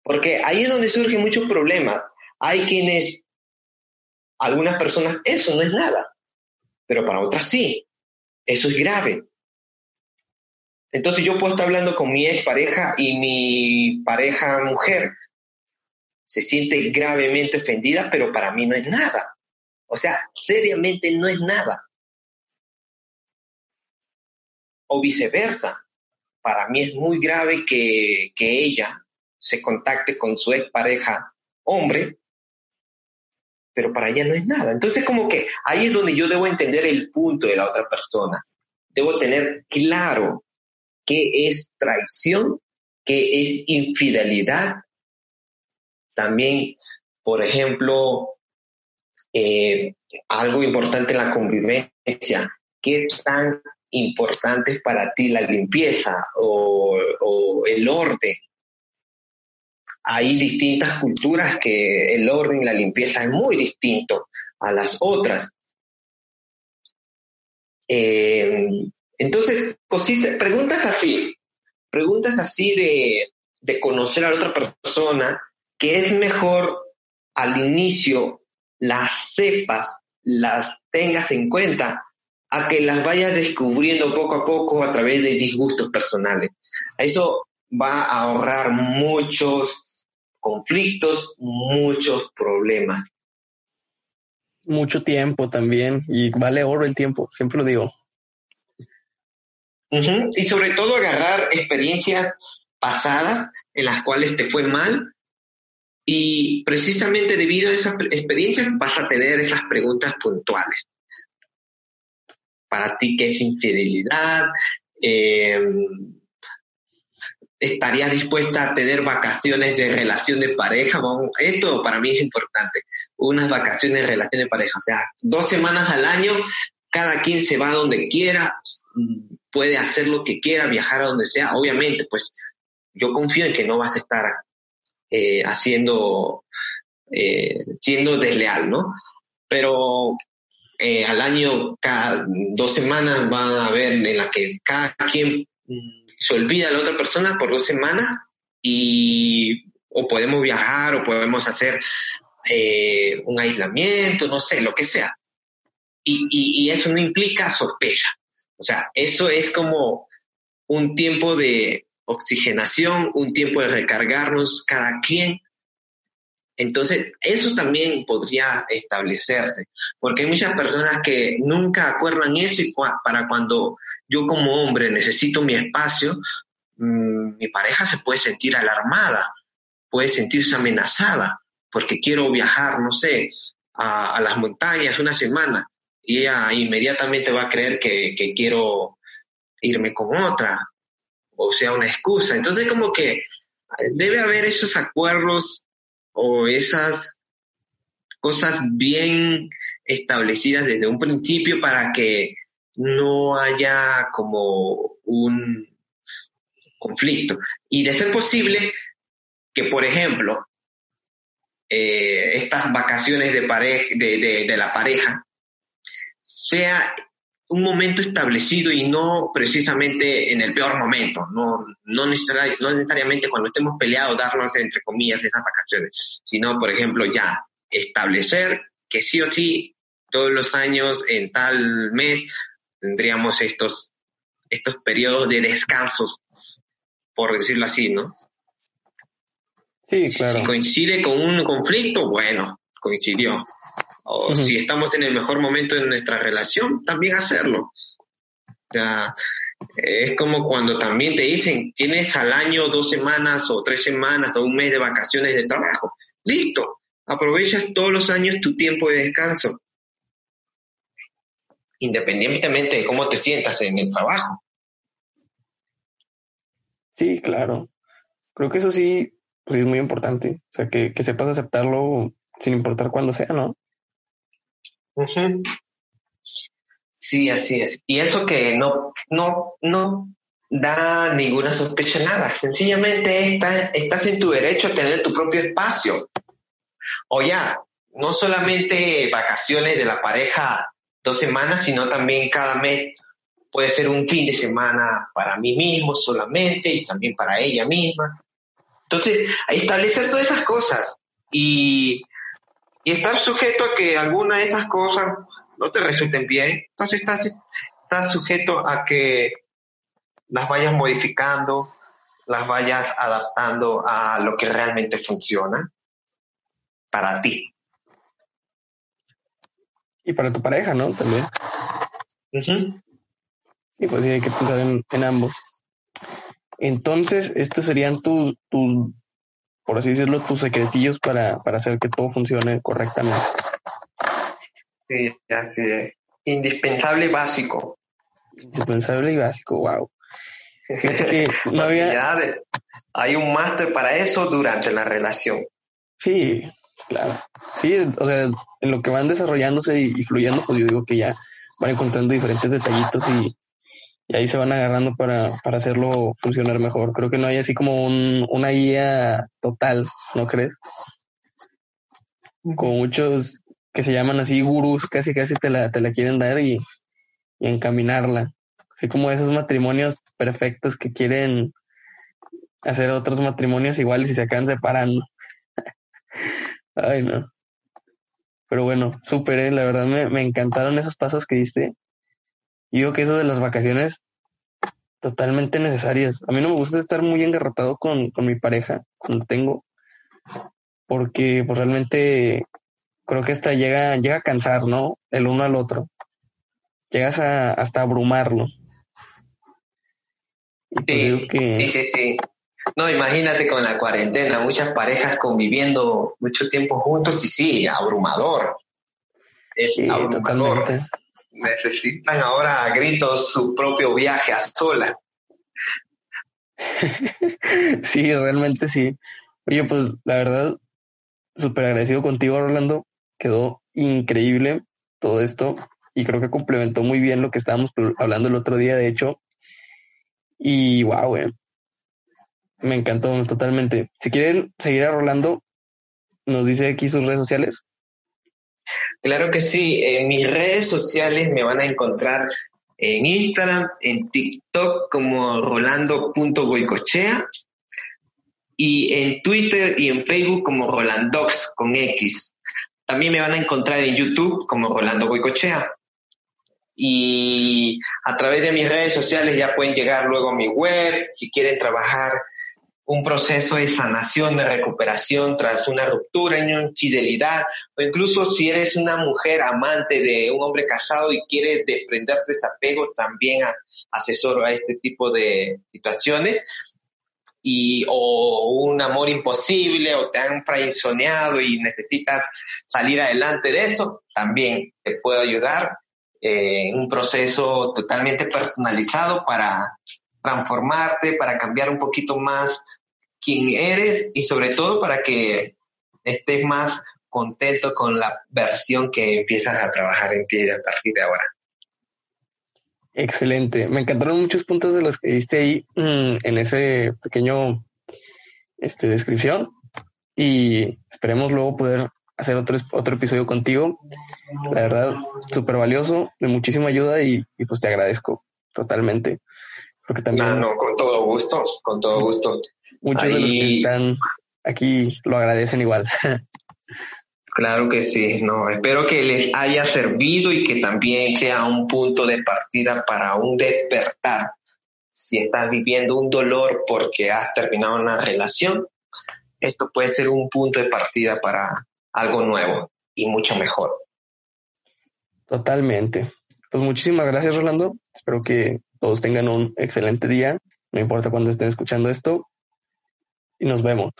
Porque ahí es donde surgen muchos problemas. Hay quienes, algunas personas, eso no es nada, pero para otras sí, eso es grave. Entonces yo puedo estar hablando con mi ex pareja y mi pareja mujer se siente gravemente ofendida, pero para mí no es nada. O sea, seriamente no es nada. O viceversa. Para mí es muy grave que, que ella se contacte con su ex pareja hombre, pero para ella no es nada. Entonces como que ahí es donde yo debo entender el punto de la otra persona. Debo tener claro qué es traición, qué es infidelidad. También, por ejemplo, eh, algo importante en la convivencia, qué tan importante es para ti la limpieza o el orden. Hay distintas culturas que el orden y la limpieza es muy distinto a las otras. Eh, entonces, preguntas así, preguntas así de, de conocer a la otra persona, que es mejor al inicio las sepas, las tengas en cuenta, a que las vayas descubriendo poco a poco a través de disgustos personales. Eso va a ahorrar muchos conflictos, muchos problemas. Mucho tiempo también, y vale oro el tiempo, siempre lo digo. Y sobre todo agarrar experiencias pasadas en las cuales te fue mal y precisamente debido a esas experiencias vas a tener esas preguntas puntuales. Para ti, ¿qué es infidelidad? Em, ¿Estarías dispuesta a tener vacaciones de relación de pareja? esto para mí es importante. Unas vacaciones de relación de pareja. O sea, dos semanas al año, cada quien se va donde quiera, puede hacer lo que quiera, viajar a donde sea. Obviamente, pues yo confío en que no vas a estar eh, haciendo, eh, siendo desleal, ¿no? Pero eh, al año, cada dos semanas va a haber en la que cada quien mm, se olvida la otra persona por dos semanas y o podemos viajar o podemos hacer un aislamiento, no sé, lo que sea. y eso no implica sospecha O sea, eso es como un tiempo de oxigenación, un tiempo de recargarnos cada quien. Entonces, eso también podría establecerse, porque hay muchas personas que nunca acuerdan eso y para cuando yo como hombre necesito mi espacio, mm, mi pareja se puede sentir alarmada, puede sentirse amenazada, porque quiero viajar, no sé, a, las montañas una semana y ella inmediatamente va a creer que, que quiero irme con otra, o sea, una excusa. Entonces, como que debe haber esos acuerdos o esas cosas bien establecidas desde un principio para que no haya como un conflicto. Y de ser posible que, por ejemplo, eh, estas vacaciones de, de, de, la pareja sea un momento establecido y no precisamente en el peor momento, no, no, necesariamente cuando estemos peleados darnos entre comillas esas vacaciones, sino por ejemplo ya establecer que sí o sí todos los años en tal mes tendríamos estos, estos periodos de descansos, por decirlo así, ¿no? Sí, claro. Si coincide con un conflicto, bueno, coincidió. O si estamos en el mejor momento de nuestra relación, también hacerlo. O es como cuando también te dicen, tienes al año dos semanas o tres semanas o un mes de vacaciones de trabajo. Listo, aprovechas todos los años tu tiempo de descanso. Independientemente de cómo te sientas en el trabajo. Sí, claro. Creo que eso sí pues es muy importante. O sea, que, que sepas aceptarlo sin importar cuándo sea, ¿no? Sí, así es. Y eso que no, no, no da ninguna sospecha nada. Sencillamente estás, estás en tu derecho a tener tu propio espacio. O ya, no solamente vacaciones de la pareja dos semanas, sino también cada mes puede ser un fin de semana para mí mismo solamente y también para ella misma. Entonces, establecer todas esas cosas y, y estar sujeto a que alguna de esas cosas no te resulten bien, entonces estás, estás sujeto a que las vayas modificando, las vayas adaptando a lo que realmente funciona para ti. Y para tu pareja, ¿no? También. Sí, pues sí, hay que pensar en ambos. Entonces, estos serían tus, tus, por así decirlo, tus secretillos para, para hacer que todo funcione correctamente. Sí, así es. Indispensable y básico. Indispensable y básico, wow. no había... hay un máster para eso durante la relación. Sí, claro. Sí, o sea, en lo que van desarrollándose y, y fluyendo, pues yo digo que ya van encontrando diferentes detallitos y, y ahí se van agarrando para, para hacerlo funcionar mejor. Creo que no hay así como un, una guía total, ¿no crees? Como muchos que se llaman así gurús, casi casi te la, te la quieren dar y, y encaminarla. Así como esos matrimonios perfectos que quieren hacer otros matrimonios iguales y se acaban separando. Ay, no. Pero bueno, súper, ¿eh? la verdad me, me encantaron esos pasos que diste y digo que eso de las vacaciones, totalmente necesarias. A mí no me gusta estar muy engarrotado con, con mi pareja cuando tengo, porque pues realmente creo que hasta llega, llega a cansar, ¿no? El uno al otro. Llegas a, hasta abrumarlo. Pues, sí, sí, sí, sí. No, imagínate con la cuarentena, muchas parejas conviviendo mucho tiempo juntos y sí, abrumador. Es sí, abrumador. Totalmente necesitan ahora a gritos su propio viaje a sola. sí, realmente sí. Oye, pues la verdad, súper agradecido contigo, Rolando. Quedó increíble todo esto y creo que complementó muy bien lo que estábamos hablando el otro día, de hecho. Y wow, me encantó totalmente. Si quieren seguir a Rolando, nos dice aquí sus redes sociales. Claro que sí, en mis redes sociales me van a encontrar en Instagram, en TikTok como rolando.goicochea y en Twitter y en Facebook como Rolandox con X. También me van a encontrar en YouTube como Rolando Goicochea. y a través de mis redes sociales ya pueden llegar luego a mi web si quieren trabajar un proceso de sanación, de recuperación tras una ruptura, una infidelidad, o incluso si eres una mujer amante de un hombre casado y quieres desprenderte de ese apego, también asesoro a este tipo de situaciones. Y, o un amor imposible, o te han fraizoneado y necesitas salir adelante de eso, también te puedo ayudar eh, en un proceso totalmente personalizado para transformarte, para cambiar un poquito más quién eres y sobre todo para que estés más contento con la versión que empiezas a trabajar en ti a partir de ahora. Excelente. Me encantaron muchos puntos de los que diste ahí mm, en ese pequeño este, descripción y esperemos luego poder hacer otro, otro episodio contigo. La verdad, súper valioso, de muchísima ayuda y, y, pues te agradezco totalmente. Porque también... No, no, con todo gusto, con todo gusto. Muchos de los que están aquí lo agradecen igual. Claro que sí, no, espero que les haya servido y que también sea un punto de partida para un despertar. Si estás viviendo un dolor porque has terminado una relación, esto puede ser un punto de partida para algo nuevo y mucho mejor. Totalmente. Pues muchísimas gracias, Rolando. Espero que todos tengan un excelente día. No importa cuándo estén escuchando esto. Y nos vemos.